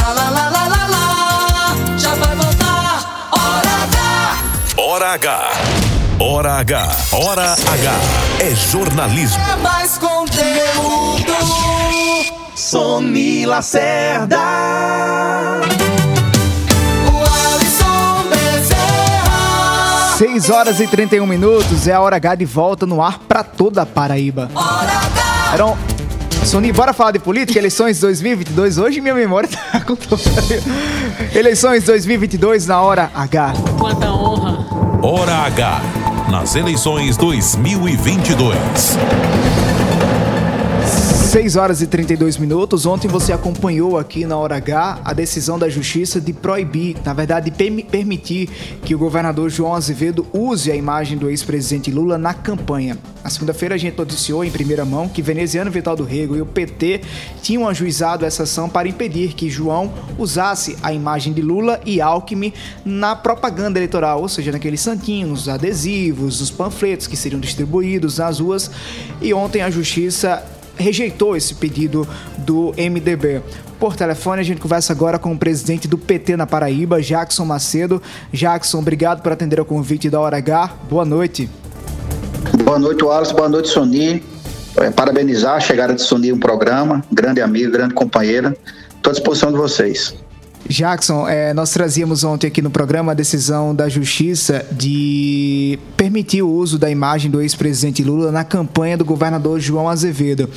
Lá, lá, lá, lá, lá, lá. Já vai voltar. Hora H. Hora H. Hora H. Hora H. É jornalismo. É mais conteúdo. Sony Lacerda. O Alisson Bezerra. 6 horas e 31 minutos é a hora H de volta no ar pra toda a Paraíba. Eram... Sony, bora falar de política? Eleições 2022. Hoje minha memória tá com. Eleições 2022 na hora H. Quanta honra. Hora H. Nas eleições 2022. 6 horas e 32 minutos. Ontem você acompanhou aqui na Hora H a decisão da Justiça de proibir, na verdade, permi- permitir que o governador João Azevedo use a imagem do ex-presidente Lula na campanha. Na segunda-feira, a gente noticiou em primeira mão que Veneziano Vital do Rego e o PT tinham ajuizado essa ação para impedir que João usasse a imagem de Lula e Alckmin na propaganda eleitoral, ou seja, naqueles santinhos, adesivos, os panfletos que seriam distribuídos nas ruas. E ontem a Justiça rejeitou esse pedido do MDB. Por telefone, a gente conversa agora com o presidente do PT na Paraíba, Jackson Macedo. Jackson, obrigado por atender ao convite da Hora H. Boa noite. Boa noite, Wallace. Boa noite, Sony. É, parabenizar a chegada de Sony um programa. Grande amigo, grande companheira. Estou à disposição de vocês. Jackson, eh, nós trazíamos ontem aqui no programa a decisão da Justiça de permitir o uso da imagem do ex-presidente Lula na campanha do governador João Azevedo.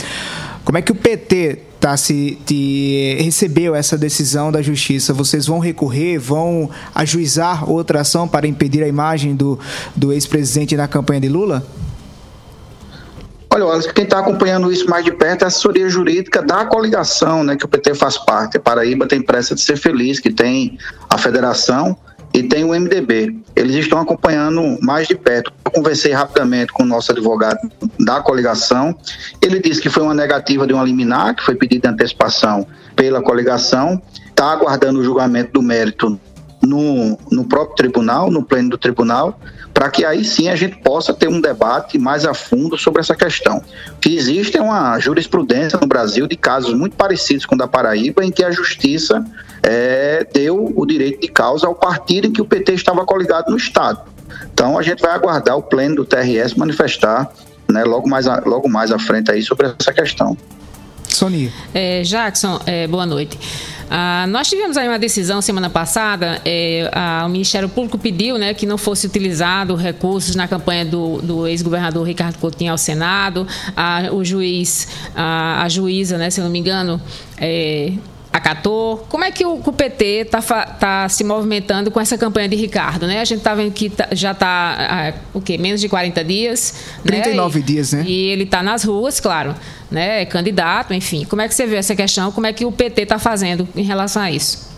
Como é que o PT tá se te- recebeu essa decisão da Justiça? Vocês vão recorrer, vão ajuizar outra ação para impedir a imagem do, do ex-presidente na campanha de Lula? Olha, Wallace, quem está acompanhando isso mais de perto é a assessoria jurídica da coligação, né, que o PT faz parte. A Paraíba tem pressa de ser feliz, que tem a federação e tem o MDB. Eles estão acompanhando mais de perto. Eu conversei rapidamente com o nosso advogado da coligação. Ele disse que foi uma negativa de uma liminar, que foi pedida antecipação pela coligação. Está aguardando o julgamento do mérito no, no próprio tribunal, no pleno do tribunal, para que aí sim a gente possa ter um debate mais a fundo sobre essa questão. Que existe é uma jurisprudência no Brasil de casos muito parecidos com o da Paraíba, em que a justiça eh, deu o direito de causa ao partido em que o PT estava coligado no Estado. Então a gente vai aguardar o pleno do TRS manifestar né, logo, mais a, logo mais à frente aí sobre essa questão. Sonia. É, Jackson, é, boa noite. Ah, nós tivemos aí uma decisão semana passada, é, a- o Ministério Público pediu né, que não fosse utilizado recursos na campanha do, do ex-governador Ricardo Coutinho ao Senado. A- o juiz, a, a juíza, né, se não me engano, é, acatou. Como é que o, PT está se movimentando com essa campanha de Ricardo? Né? A gente está vendo que tá- já está o quê? Menos de 40 dias. né? 39 E- dias, né? e ele está nas ruas, claro, né? É candidato, enfim. Como é que você vê essa questão? Como é que o PT está fazendo em relação a isso?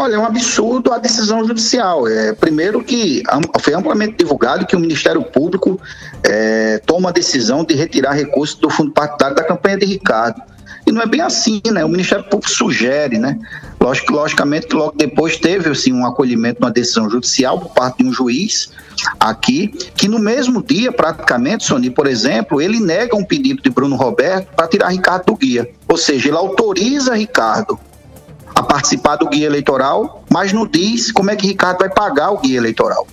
Olha, é um absurdo a decisão judicial. É, primeiro que foi amplamente divulgado que o Ministério Público é, toma a decisão de retirar recursos do fundo partidário da campanha de Ricardo. E não é bem assim, né? O Ministério Público sugere, né? Lógico, logicamente que logo depois teve assim, um acolhimento numa decisão judicial por parte de um juiz aqui, que no mesmo dia, praticamente, Sony, por exemplo, ele nega um pedido de Bruno Roberto para tirar Ricardo do guia. Ou seja, ele autoriza Ricardo a participar do guia eleitoral, mas não diz como é que Ricardo vai pagar o guia eleitoral.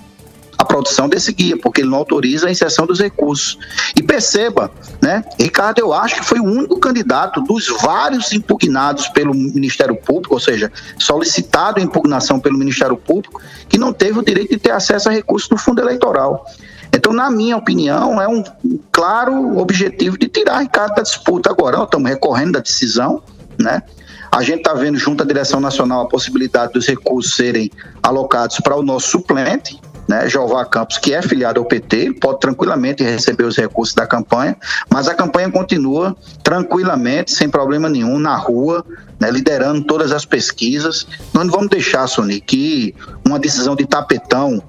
Produção desse guia, porque ele não autoriza a inserção dos recursos. E perceba, né? Ricardo, eu acho que foi o único candidato dos vários impugnados pelo Ministério Público, ou seja, solicitado impugnação pelo Ministério Público, que não teve o direito de ter acesso a recursos do fundo eleitoral. Então, na minha opinião, é um claro objetivo de tirar Ricardo da disputa. Agora, nós estamos recorrendo da decisão, né? A gente está vendo junto à direção nacional a possibilidade dos recursos serem alocados para o nosso suplente, né, Jeová Campos, que é filiado ao PT, ele pode tranquilamente receber os recursos da campanha, mas a campanha continua tranquilamente, sem problema nenhum, na rua, né, liderando todas as pesquisas. Nós não vamos deixar, Sony, que uma decisão de tapetão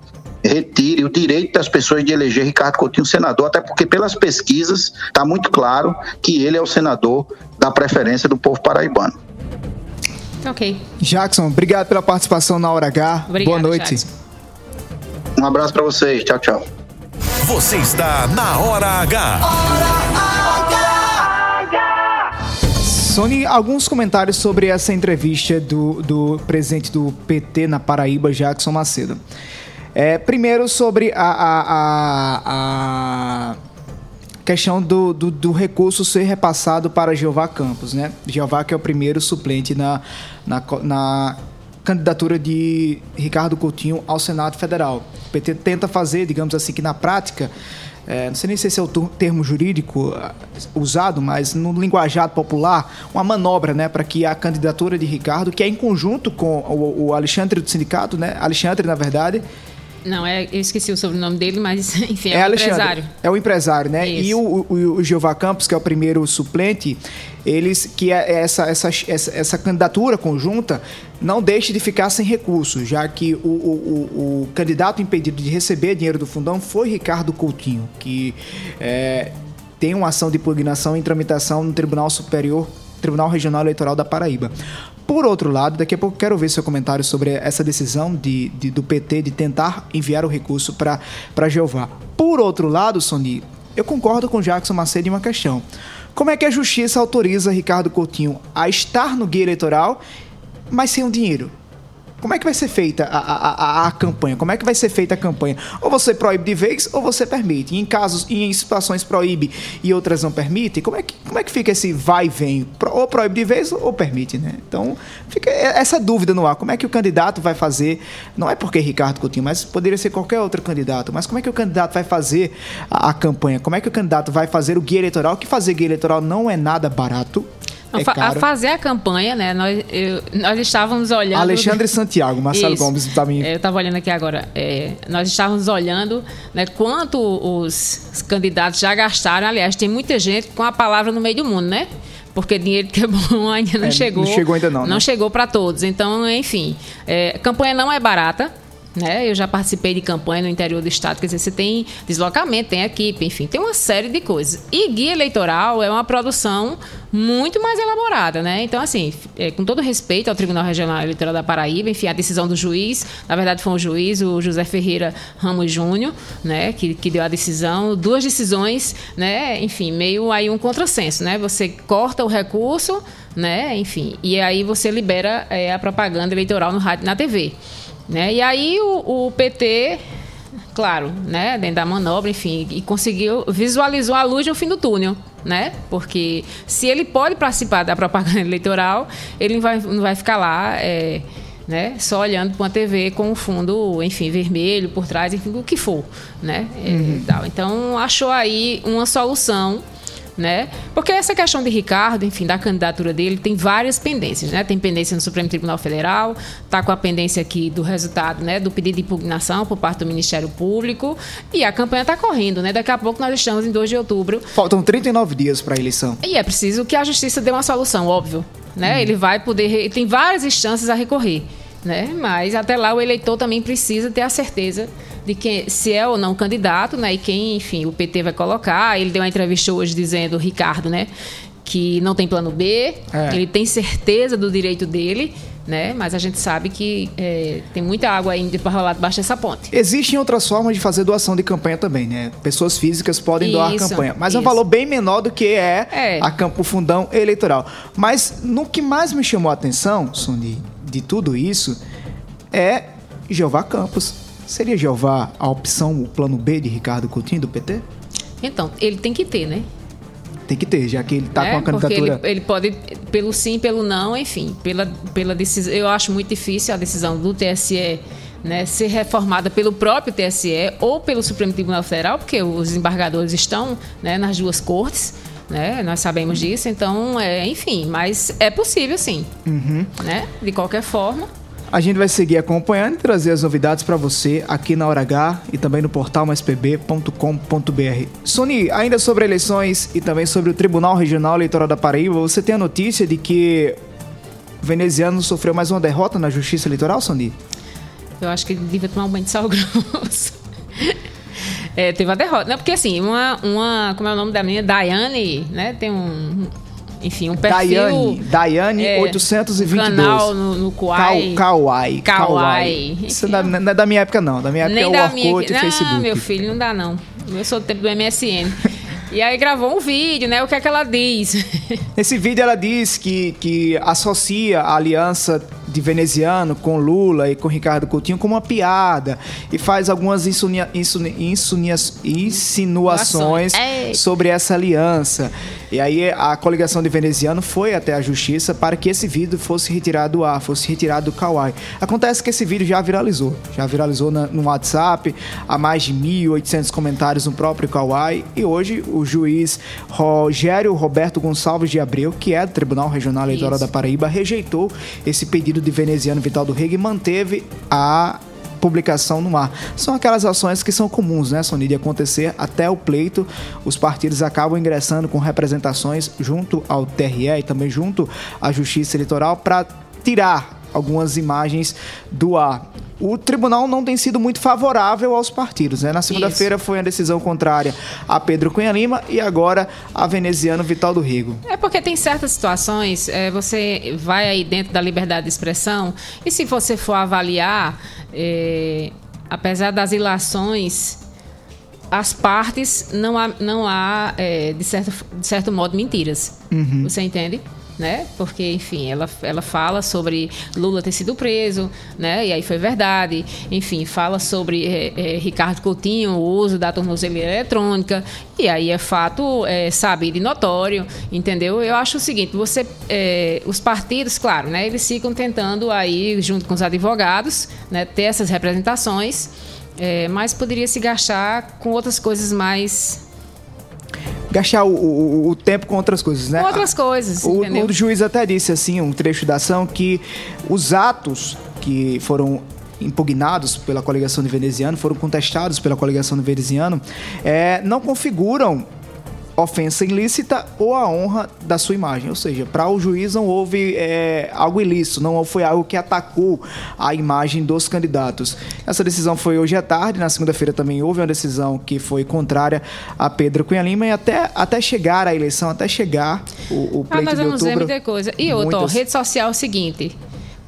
retire o direito das pessoas de eleger Ricardo Coutinho senador, até porque pelas pesquisas está muito claro que ele é o senador da preferência do povo paraibano. Ok. Jackson, obrigado pela participação na Hora H. Obrigada, Boa noite. Jackson. Um abraço para vocês. Tchau, tchau. Você está na Hora H. Sony, alguns comentários sobre essa entrevista do, do presidente do PT na Paraíba, Jackson Macedo. É, primeiro, sobre a, a, a, a questão do, do, do recurso ser repassado para Jeová Campos, né? Jeová que é o primeiro suplente na, na, na candidatura de Ricardo Coutinho ao Senado Federal. O PT tenta fazer, digamos assim, que na prática, é, não sei nem se esse é o termo jurídico usado, mas no linguajar popular, uma manobra, né, para que a candidatura de Ricardo, que é em conjunto com o, o Alexandre do sindicato, né, Alexandre, na verdade, Não, é, eu esqueci o sobrenome dele, mas enfim, é, é um Alexandre. empresário. É o empresário, né? Isso. E o, o, o Jeová Campos, que é o primeiro suplente, eles que é essa, essa, essa, essa candidatura conjunta não deixe de ficar sem recursos, já que o, o, o, o candidato impedido de receber dinheiro do fundão foi Ricardo Coutinho, que é, tem uma ação de impugnação em tramitação no Tribunal Superior, Tribunal Regional Eleitoral da Paraíba. Por outro lado, daqui a pouco quero ver seu comentário sobre essa decisão de, de- do PT de tentar enviar o recurso para Jeová. Por outro lado, Sony, eu concordo com Jackson Macedo em uma questão. Como é que a justiça autoriza Ricardo Coutinho a estar no guia eleitoral, mas sem o dinheiro? Como é que vai ser feita a, a, a, a campanha? Como é que vai ser feita a campanha? Ou você proíbe de vez ou você permite. E em casos e em situações proíbe e outras não permite, como é que, como é que fica esse vai e vem? Ou proíbe de vez ou permite, né? Então, fica essa dúvida no ar. Como é que o candidato vai fazer? Não é porque Ricardo Coutinho, mas poderia ser qualquer outro candidato. Mas como é que o candidato vai fazer a, a campanha? Como é que o candidato vai fazer o guia eleitoral? Que fazer guia eleitoral não é nada barato. Não, é a fazer a campanha, né? Nós, eu- nós estávamos olhando. Alexandre Santiago, Marcelo Isso. Gomes também. É, Eu estava olhando aqui agora. é, nós estávamos olhando né, quanto os, os candidatos já gastaram. Aliás, tem muita gente com a palavra no meio do mundo, né? Porque dinheiro que é bom ainda não É, chegou. não chegou ainda não, né? Não chegou para todos. Então, enfim, é, campanha não é barata. Né? Eu já participei de campanha no interior do estado, quer dizer, você tem deslocamento, tem equipe, enfim, tem uma série de coisas. E guia eleitoral é uma produção muito mais elaborada, né? Então, assim, é, com todo respeito ao Tribunal Regional Eleitoral da Paraíba, enfim, a decisão do juiz, na verdade foi um juiz, o José Ferreira Ramos Júnior, né, que, que deu a decisão, duas decisões, né, enfim, meio aí um contrassenso, né? Você corta o recurso, né, enfim, e aí você libera é, a propaganda eleitoral no rádio na TV. Né? E aí o, o PT, claro, né, dentro da manobra, enfim, e conseguiu, visualizou a luz no fim do túnel, né? Porque se ele pode participar da propaganda eleitoral, ele não vai, não vai ficar lá, é, né, só olhando para uma TV com o fundo, enfim, vermelho por trás, enfim, o que for, né? É, Uhum. Então achou aí uma solução né? Porque essa questão de Ricardo, enfim, da candidatura dele, tem várias pendências, né? Tem pendência no Supremo Tribunal Federal, tá com a pendência aqui do resultado, né, do pedido de impugnação por parte do Ministério Público, e a campanha está correndo, né? Daqui a pouco nós estamos em 2 de outubro, Faltam 39 dias para a eleição. e é preciso que a justiça dê uma solução, óbvio, né? Ele vai poder, re- tem várias instâncias a recorrer. Né? Mas até lá o eleitor também precisa ter a certeza de quem, se é ou não candidato, né? E quem, enfim, o PT vai colocar. Ele deu uma entrevista hoje dizendo, Ricardo, né? Que não tem plano B, É. que ele tem certeza do direito dele, né? Mas a gente sabe que é, tem muita água ainda para rolar debaixo dessa ponte. Existem outras formas de fazer doação de campanha também, né? Pessoas físicas podem doar Isso, campanha, mas é um isso. valor bem menor do que é, É. a campo fundão eleitoral. Mas no que mais me chamou a atenção, Sony, de tudo isso, é Jeová Campos. Seria Jeová a opção, o plano B de Ricardo Coutinho do PT? Então, ele tem que ter, né? Tem que ter, já que ele tá né? com a candidatura. ele, ele pode, pelo sim, pelo não, enfim, pela, pela decisão. Eu acho muito difícil a decisão do TSE né, ser reformada pelo próprio TSE ou pelo Supremo Tribunal Federal, porque os embargadores estão né, nas duas cortes. Né? Nós sabemos disso, então, é, enfim, mas é possível sim, Uhum. né? De qualquer forma. A gente vai seguir acompanhando e trazer as novidades para você aqui na Hora H e também no portal maispb.com.br. Sony, ainda sobre eleições e também sobre o Tribunal Regional Eleitoral da Paraíba, você tem a notícia de que o veneziano sofreu mais uma derrota na Justiça Eleitoral, Sony? Eu acho que ele devia tomar um banho de sal grosso. É, teve a derrota. Não, porque assim, uma, uma. Como é o nome da menina? Daiane, né? Tem um. Enfim, um perfil. Daiane, Daiane é, 822. Canal no, no Kuai. Kau- Kauai. Kauai. Isso não é da- não é da minha época, não. Da minha época Nem é o da Orkut minha. e Não, Facebook. meu filho, não dá não. Eu sou do tempo do MSN. e aí gravou um vídeo, né? O que é que ela diz? Nesse vídeo ela diz que, que associa a aliança de veneziano com Lula e com Ricardo Coutinho como uma piada e faz algumas insunia, insuni- insunias- insinuações Ei. sobre essa aliança. E aí a coligação de veneziano foi até a justiça para que esse vídeo fosse retirado do ar, fosse retirado do Kawaii. Acontece que esse vídeo já viralizou, já viralizou na- no WhatsApp, há mais de 1.800 comentários no próprio Kawaii e hoje o juiz Rogério Roberto Gonçalves de Abreu, que é do Tribunal Regional Eleitoral da Paraíba, rejeitou esse pedido de veneziano Vital do e manteve a publicação no ar. São aquelas ações que são comuns, né, Sony, de acontecer até o pleito. Os partidos acabam ingressando com representações junto ao TRE e também junto à Justiça Eleitoral para tirar algumas imagens do ar. O tribunal não tem sido muito favorável aos partidos, né? Na segunda-feira foi a decisão contrária a Pedro Cunha Lima e agora a veneziano Vital do Rego. É porque tem certas situações, é, você vai aí dentro da liberdade de expressão, e se você for avaliar, é, apesar das ilações, as partes não há, não há é, de, certo, de certo modo, mentiras. Uhum. Você entende? Né? Porque, enfim, ela, ela fala sobre Lula ter sido preso, né? E aí foi verdade. Enfim, fala sobre é, é, Ricardo Coutinho, o uso da tornozeleira eletrônica. E aí é fato é, sabido e notório, entendeu? Eu acho o seguinte, você, é, os partidos, claro, né? Eles ficam tentando aí, junto com os advogados, né? Ter essas representações, é, mas poderia se gastar com outras coisas mais Gastar o, o- o tempo com outras coisas, né? Com outras coisas, O, o juiz até disse assim, um trecho da ação, que os atos que foram impugnados pela coligação de veneziano, foram contestados pela coligação de veneziano, é, não configuram ofensa ilícita ou a honra da sua imagem. Ou seja, para o juiz não houve é, algo ilícito, não foi algo que atacou a imagem dos candidatos. Essa decisão foi hoje à tarde, na segunda-feira também houve uma decisão que foi contrária a Pedro Cunha Lima e até, até chegar a eleição, até chegar o, o Ah, pleito nós de vamos ver outubro. muita coisa. E outra, muitas- rede social é o seguinte.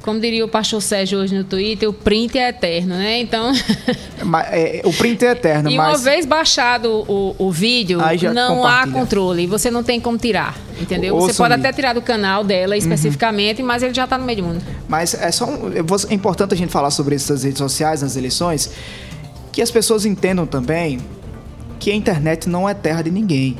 Como diria o pastor Sérgio hoje no Twitter, o print é eterno, né? Então. Mas, é, o print é eterno, e uma mas vez baixado o, o vídeo, não há controle. Você não tem como tirar. Entendeu? Ô, você pode até tirar do canal dela especificamente, mas ele já tá no meio do mundo. Mas é só um- é importante a gente falar sobre essas redes sociais nas eleições, que as pessoas entendam também que a internet não é terra de ninguém.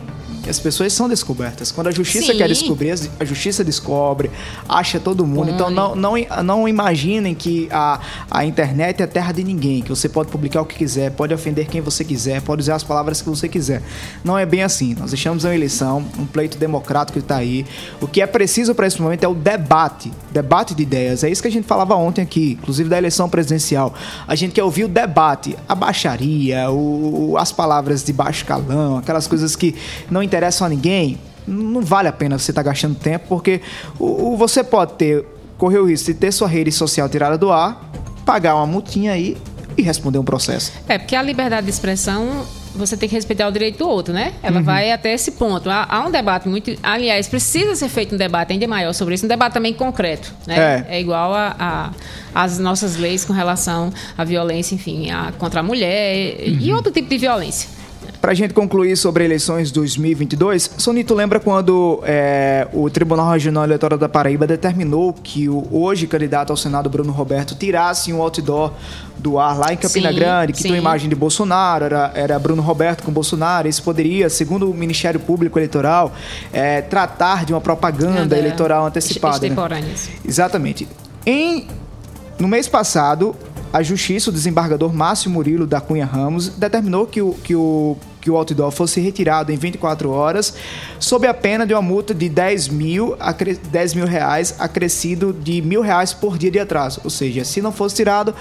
As pessoas são descobertas. Quando a justiça Sim. quer descobrir, a justiça descobre, acha todo mundo. Então não, não, não imaginem que a, a internet é terra de ninguém, que você pode publicar o que quiser, pode ofender quem você quiser, pode usar as palavras que você quiser. Não é bem assim. Nós deixamos uma eleição, um pleito democrático que está aí. O que é preciso para esse momento é o debate, debate de ideias. É isso que a gente falava ontem aqui, inclusive da eleição presidencial. A gente quer ouvir o debate, a baixaria, o- as palavras de baixo calão, aquelas coisas que não interessam a ninguém. Não vale a pena você estar gastando tempo, porque o, o- você pode ter correr o risco de ter sua rede social tirada do ar, pagar uma multinha aí e responder um processo. É, porque a liberdade de expressão, você tem que respeitar o direito do outro, né? Ela Uhum. vai até esse ponto. Há, há um debate muito. Aliás, precisa ser feito um debate ainda maior sobre isso, um debate também concreto, né? É. igual a, a- as nossas leis com relação à violência, enfim, a, contra a mulher Uhum. e outro tipo de violência. Pra gente concluir sobre eleições 2022, Sonito lembra quando é, o Tribunal Regional Eleitoral da Paraíba determinou que o hoje candidato ao Senado Bruno Roberto tirasse um outdoor do ar lá em Campina Sim, Grande, que sim. tem uma imagem de Bolsonaro, era, era Bruno Roberto com Bolsonaro. Isso poderia, segundo o Ministério Público Eleitoral, é, tratar de uma propaganda Nada, eleitoral antecipada. né? extemporâneas. Exatamente. Em, no mês passado, a Justiça, o desembargador Márcio Murilo da Cunha Ramos, determinou que o, que o, que o outdoor fosse retirado em 24 horas, sob a pena de uma multa de 10 mil, acre- 10 mil reais, acrescido de mil reais por dia de atraso. Ou seja, se não fosse tirado,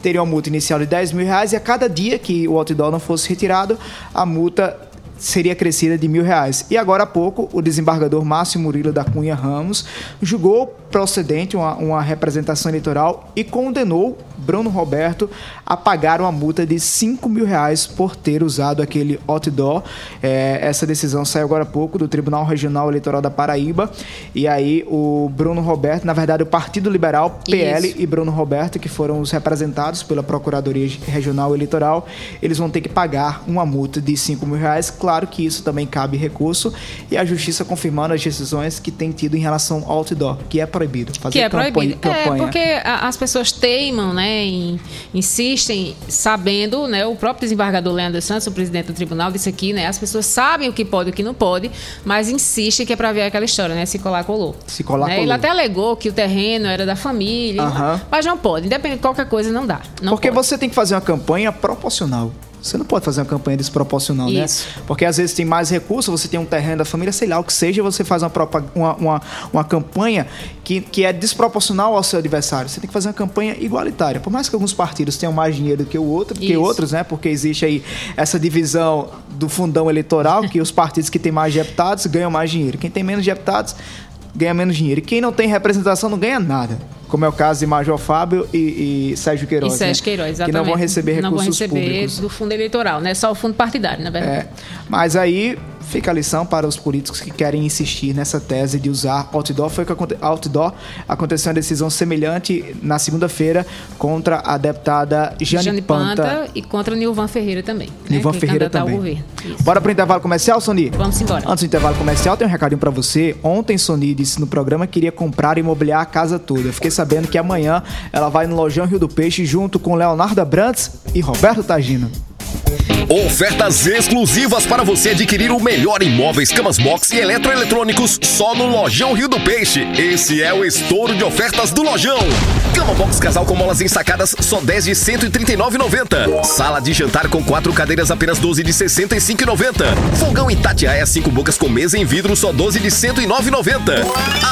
teria uma multa inicial de 10 mil reais e a cada dia que o outdoor não fosse retirado, a multa seria crescida de mil reais. E agora há pouco, o desembargador Márcio Murilo da Cunha Ramos julgou procedente uma, uma representação eleitoral e condenou Bruno Roberto a pagar uma multa de 5 mil reais por ter usado aquele outdoor. É, essa decisão saiu agora há pouco do Tribunal Regional Eleitoral da Paraíba. E aí o Bruno Roberto, na verdade o Partido Liberal, PL Isso. e Bruno Roberto, que foram os representados pela Procuradoria Regional Eleitoral, eles vão ter que pagar uma multa de 5 mil reais. Claro que isso também cabe recurso. E a Justiça confirmando as decisões que tem tido em relação ao outdoor, que é proibido. Fazer que é campanha- proibido. campanha. É, porque as pessoas teimam, né, em- insistem, sabendo, né, o próprio desembargador Leandro Santos, o presidente do tribunal, disse aqui, né, as pessoas sabem o que pode e o que não pode, mas insistem que é para ver aquela história, né, se colar, colou. Se colar, Né, colou. Ele até alegou que o terreno era da família, Aham. mas não pode, independente de qualquer coisa, não dá. Não Porque pode. você tem que fazer uma campanha proporcional. Você não pode fazer uma campanha desproporcional, Isso. né? Porque às vezes tem mais recursos, você tem um terreno da família, sei lá, o que seja, você faz uma, uma, uma, uma campanha que, que é desproporcional ao seu adversário. Você tem que fazer uma campanha igualitária. Por mais que alguns partidos tenham mais dinheiro do que o outro, que Isso. outros, né? Porque existe aí essa divisão do fundão eleitoral, que os partidos que têm mais deputados ganham mais dinheiro. Quem tem menos deputados ganha menos dinheiro. E quem não tem representação não ganha nada. Como é o caso de Major Fábio e, e Sérgio Queiroz. E Sérgio né? Queiroz, exatamente. Que não vão receber recursos Não vão receber públicos. do fundo eleitoral, né? Só o fundo partidário, na verdade. É, mas aí fica a lição para os políticos que querem insistir nessa tese de usar outdoor. Foi que outdoor aconteceu uma decisão semelhante na segunda-feira contra a deputada Jane, Jane Panta, Panta. e contra Nilvan Ferreira também. né? Nilvan que é Ferreira também. Bora pro intervalo comercial, Sony? Vamos embora. Antes do intervalo comercial, tem um recadinho pra você. Ontem, Sony disse no programa que queria comprar e imobiliar a casa toda. Eu fiquei sabendo que amanhã ela vai no Lojão Rio do Peixe junto com Leonardo Abrantes e Roberto Tagino. Ofertas exclusivas para você adquirir o melhor em móveis, camas box e eletroeletrônicos só no Lojão Rio do Peixe. Esse é o estouro de ofertas do Lojão. Cama box casal com molas ensacadas só 10 de 139,90. Sala de jantar com quatro cadeiras apenas 12 de 65,90. Fogão Itatiaia 5 bocas com mesa em vidro só 12 de 109,90.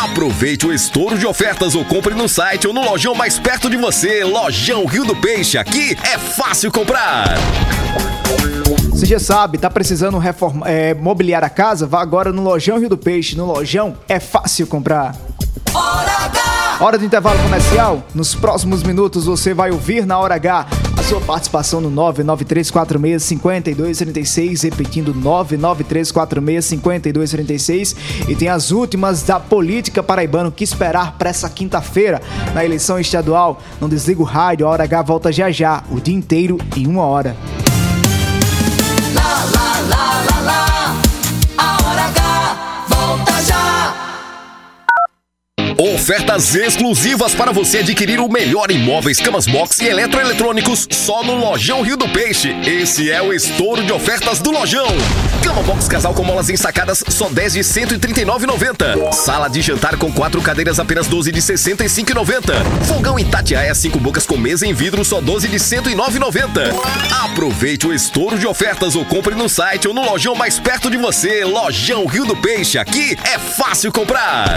Aproveite o estouro de ofertas ou compre no site ou no lojão mais perto de você. Lojão Rio do Peixe. Aqui é fácil comprar. Você já sabe, tá precisando reforma, é, mobiliar a casa? Vá agora no Lojão Rio do Peixe. No Lojão é fácil comprar. Hora do intervalo comercial. Nos próximos minutos você vai ouvir na Hora H a sua participação no 993465236, repetindo 993465236 e tem as últimas da política paraibana. Que esperar para essa quinta-feira na eleição estadual? Não desliga o rádio, a Hora H volta já já, o dia inteiro em uma hora. Ofertas exclusivas para você adquirir o melhor em móveis, camas box e eletroeletrônicos só no Lojão Rio do Peixe. Esse é o estouro de ofertas do Lojão. Cama box casal com molas ensacadas só 10 de 139,90. Sala de jantar com quatro cadeiras apenas 12 de 65,90. Fogão Itatiaia 5 bocas com mesa em vidro só 12 de 109,90. Aproveite o estouro de ofertas ou compre no site ou no lojão mais perto de você. Lojão Rio do Peixe. Aqui é fácil comprar.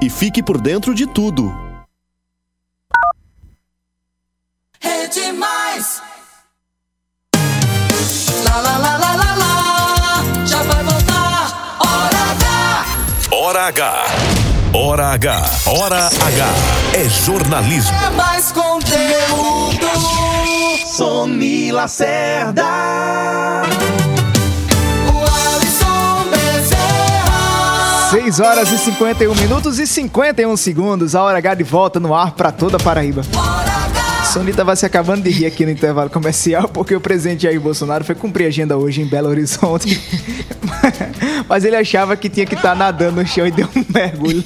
e fique por dentro de tudo. Rede Mais. Lá, lá, lá, lá, lá, lá. Já vai voltar. Hora H. Hora H. Hora H. Hora H. É jornalismo. É mais conteúdo. Sony Lacerda. 6 horas e 51 minutos e 51 segundos. A hora H de volta no ar para toda a Paraíba. Sony tava se acabando de rir aqui no intervalo comercial porque o presidente Jair Bolsonaro foi cumprir a agenda hoje em Belo Horizonte. Mas ele achava que tinha que estar nadando no chão e deu um mergulho.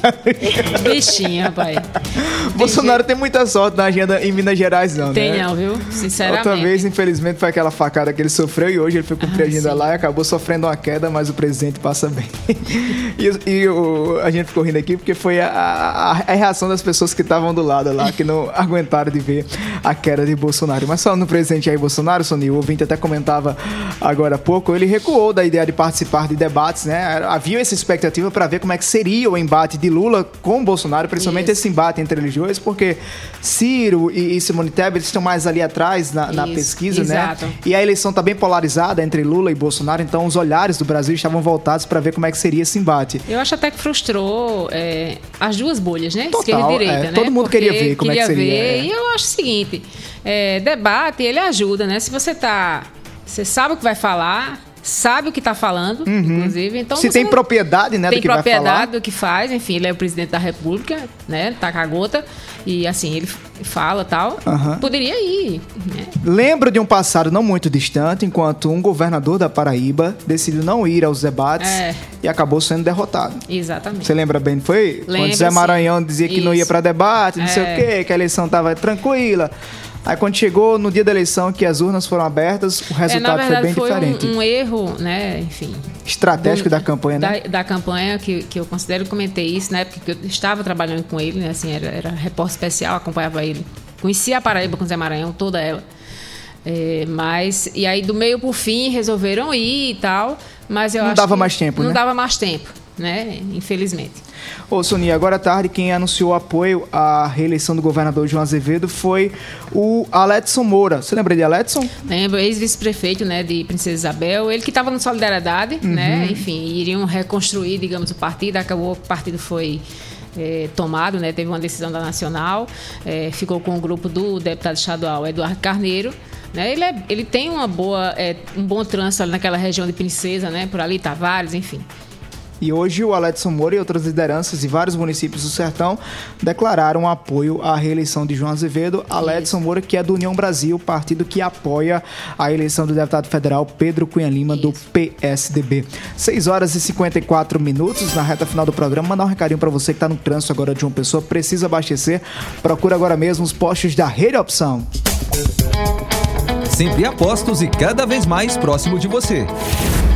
Bichinho, rapaz. Bolsonaro tem muita sorte na agenda em Minas Gerais, não, Tem né? não, viu? Sinceramente. Outra vez, infelizmente, foi aquela facada que ele sofreu e hoje ele foi cumprir a agenda lá e acabou sofrendo uma queda, mas o presidente passa bem. e e o- a gente ficou rindo aqui porque foi a, a- a reação das pessoas que estavam do lado lá, que não aguentaram de ver a queda de Bolsonaro. Mas falando no presidente Jair Bolsonaro, Sony, o ouvinte até comentava agora há pouco, ele recuou da ideia de participar de debates, né? Havia essa expectativa para ver como é que seria o embate de Lula com Bolsonaro, principalmente esse embate entre eles dois, porque Ciro e, e Simone Tebet estão mais ali atrás na, na Isso, pesquisa, exato. né? E a eleição está bem polarizada entre Lula e Bolsonaro, então os olhares do Brasil estavam voltados para ver como é que seria esse embate. Eu acho até que frustrou é, as duas bolhas, né? Total, Esquerda e direita, é, né? todo mundo Porque queria ver como é que queria seria, ver, é. E eu acho o seguinte: é, debate, ele ajuda, né? Se você tá. Você sabe o que vai falar, sabe o que tá falando, inclusive. Então Se tem propriedade, né, do tem que vai propriedade falar. do que faz, enfim, ele é o presidente da República, né? Tá com a gota. E assim, ele fala tal. Aham. Poderia ir. Né? Lembro de um passado não muito distante, enquanto um governador da Paraíba decidiu não ir aos debates É. e acabou sendo derrotado. Exatamente. Você lembra bem, foi? Lembro, Quando Zé. Maranhão dizia que não ia Isso. para debate, não sei o É. quê, que a eleição tava tranquila. Aí quando chegou no dia da eleição, que as urnas foram abertas, o É, resultado foi verdade, bem foi diferente. Um, um erro, né? Enfim. Estratégico da campanha, né? Da, da campanha, que, que eu considero, comentei isso na época que eu estava trabalhando com ele, né? Assim, era, era repórter especial, acompanhava ele. Conhecia a Paraíba com o Zé Maranhão, toda ela. É, mas, e aí do meio por fim resolveram ir e tal, mas eu Não acho dava mais tempo, Não né? dava mais tempo, né? Infelizmente. Ô, Sonia, agora à tarde quem anunciou apoio à reeleição do governador João Azevedo foi o Aletson Moura. Você lembra de Aletson? Lembro, ex-vice-prefeito né, de Princesa Isabel. Ele que estava no Solidariedade, Uhum. né? Enfim, iriam reconstruir, digamos, o partido. Acabou que o partido foi eh, tomado, né? Teve uma decisão da Nacional. eh, ficou com o grupo do deputado estadual Eduardo Carneiro. Né? Ele, é- ele tem uma boa, eh, um bom trânsito ali naquela região de Princesa, né? Por ali, Tavares, enfim. E hoje o Aletson Moura e outras lideranças de vários municípios do Sertão declararam apoio à reeleição de João Azevedo. Aletson Moura, que é do União Brasil, partido que apoia a eleição do deputado federal Pedro Cunha Lima, do PSDB. 6 horas e 54 minutos na reta final do programa. Mandar um recadinho para você que está no trânsito agora de uma pessoa, precisa abastecer. Procura agora mesmo os postos da Rede Opção. Sempre apostos e cada vez mais próximo de você.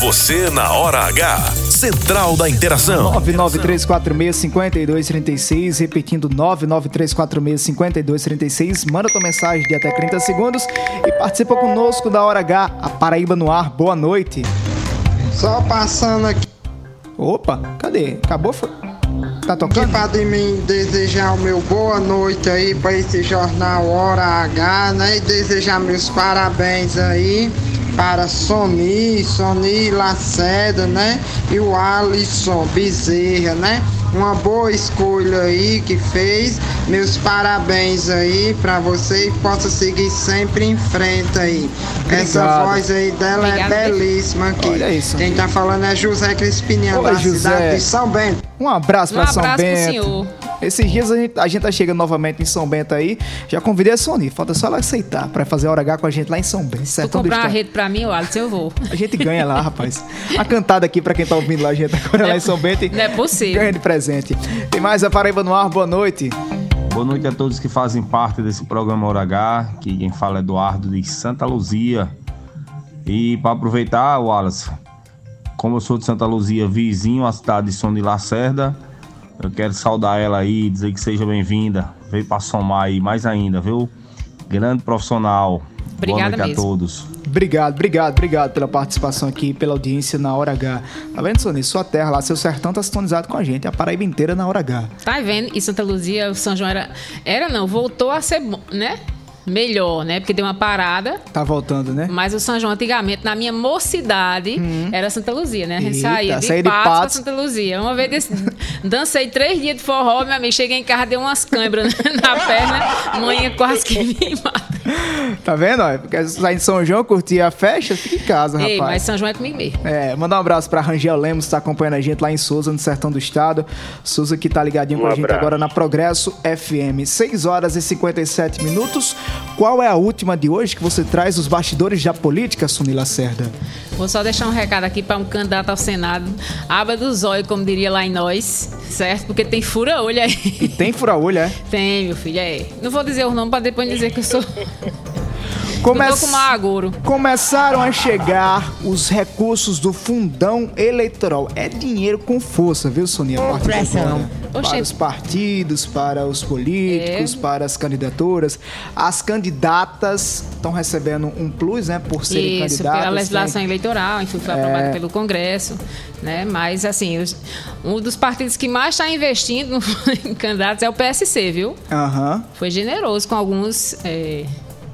Você na hora H. Central da Interação. 993465236, repetindo 993465236. Manda tua mensagem de até 30 segundos e participa conosco da Hora H, a Paraíba no ar. Boa noite. Só passando aqui. Opa, cadê? Acabou? Foi? Tá tocando? Para de mim desejar o meu boa noite aí para esse jornal Hora H, né? E desejar meus parabéns aí para Sony, Sony Lacerda, né? E o Alisson Bezerra, né? Uma boa escolha aí que fez. Meus parabéns aí para você e possa seguir sempre em frente aí. Essa Obrigado. voz aí dela Obrigada. é belíssima aqui. Olha isso. Quem tá falando é José Crispiniano, da José. cidade de São Bento. Um abraço pra Um São abraço pro Bento. senhor. Esses dias a gente, a gente tá chegando novamente em São Bento aí. Já convidei a Sony, falta só ela aceitar pra fazer a hora H com a gente lá em São Bento. Se do comprar Estado. rede pra mim, Alisson, eu vou. A gente ganha lá, rapaz. A cantada aqui pra quem tá ouvindo lá, a gente agora lá em São Bento. Não é possível. Ganha de presente. Tem mais a Paraíba no ar, boa noite. Boa noite a todos que fazem parte desse programa Hora H. Que quem fala é Eduardo de Santa Luzia. E para aproveitar, Wallace, como eu sou de Santa Luzia, vizinho à cidade de São de Lacerda, eu quero saudar ela aí, dizer que seja bem-vinda. Veio para somar aí mais ainda, viu? Grande profissional. Obrigada Boa noite mesmo. a todos. Obrigado, obrigado, obrigado pela participação aqui, pela audiência na Hora H. Tá vendo, Sony? Sua terra lá, seu sertão tá sintonizado com a gente. A Paraíba inteira na Hora H. Tá vendo? E Santa Luzia, o São João era. Era não, voltou a ser, bom, né? Melhor, né? Porque deu uma parada. Tá voltando, né? Mas o São João, antigamente, na minha mocidade, era Santa Luzia, né? A gente Eita, saía de de Patos. Santa Luzia. Uma vez desse, dancei três dias de forró, meu amigo. Cheguei em casa, deu umas câimbras na perna. Manhã quase que me mata. Tá vendo? ó? Quer sair de São João, curtir a festa? Fica em casa, Ei, rapaz. mas São João é comigo mesmo. É, mandar um abraço pra Rangel Lemos, que tá acompanhando a gente lá em Souza, no sertão do estado. Souza que tá ligadinho Um com a gente abraço. agora na Progresso FM. 6 horas e 57 minutos. Qual é a última de hoje que você traz os bastidores da política, Suni Lacerda? Vou só deixar um recado aqui para um candidato ao Senado. Aba do zóio, como diria lá em nós, certo? Porque tem fura-olho aí. E tem fura-olho, é? Tem, meu filho, é. Não vou dizer o nome para depois dizer que eu sou. Come-. Começaram a chegar os recursos do fundão eleitoral. É dinheiro com força, viu, Sonia? De pressão. Para os partidos, para os políticos, É. para as candidaturas. As candidatas estão recebendo um plus, né? Por serem Isso, candidatas. pela legislação né? eleitoral, enfim, foi É. aprovado pelo Congresso, né? Mas, assim, os- um dos partidos que mais está investindo em candidatos é o PSC, viu? Aham. Foi generoso com alguns é,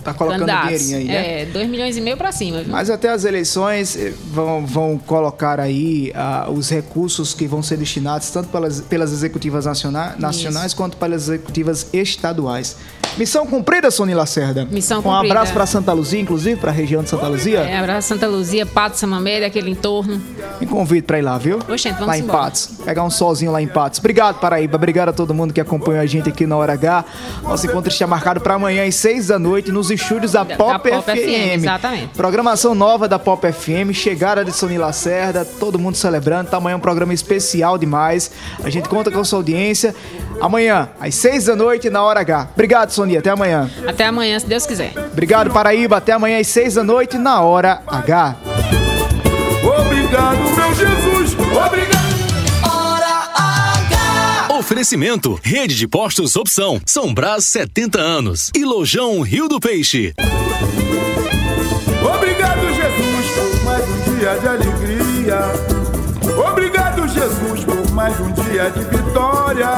Tá colocando candidatos. dinheirinho aí, né? É, 2 milhões e meio para cima, viu? Mas até as eleições eh, vão, vão colocar aí ah, os recursos que vão ser destinados tanto pelas, pelas executivas naciona- nacionais quanto pelas executivas estaduais. Missão cumprida, Sony Lacerda. Missão Um cumprida. abraço pra Santa Luzia, inclusive, pra região de Santa Luzia. É, abraço Santa Luzia, Pato Samamé, aquele entorno. Me convido pra ir lá, viu? Oxente, vamos lá em embora. Patos. Pegar um solzinho lá em Patos. Obrigado, Paraíba. Obrigado a todo mundo que acompanhou a gente aqui na Hora H. Nosso encontro está marcado para amanhã às seis da noite nos estúdios da, Pop, Pop FM. FM, exatamente. Programação nova da Pop FM. Chegada de Sony Lacerda. Todo mundo celebrando. Tá amanhã um programa especial demais. A gente conta com a sua audiência. Amanhã, às seis da noite, na Hora H. Obrigado, Sony. Até amanhã. Até amanhã, se Deus quiser. Obrigado, Paraíba. Até amanhã às seis da noite, na Hora H. Obrigado, meu Jesus. Oferecimento: Rede de Postos Opção. São Brás 70 anos. E Lojão Rio do Peixe. Obrigado, Jesus, por mais um dia de alegria. Obrigado, Jesus, por mais um dia de vitória.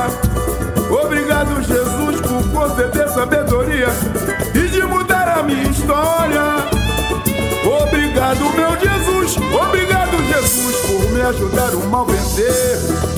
Obrigado, Jesus, por conceder sabedoria e de mudar a minha história. Obrigado, meu Jesus. Obrigado, Jesus, por me ajudar o mal vencer.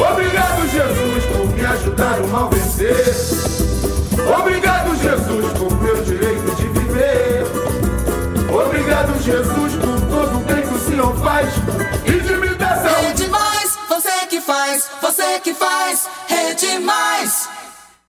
Obrigado, Jesus, por me ajudar o mal vencer. Obrigado, Jesus, por meu direito de viver. Obrigado, Jesus, por todo o bem que o Senhor faz e de me dar saúde. Rede Mais, você que faz, você que faz. Rede Mais.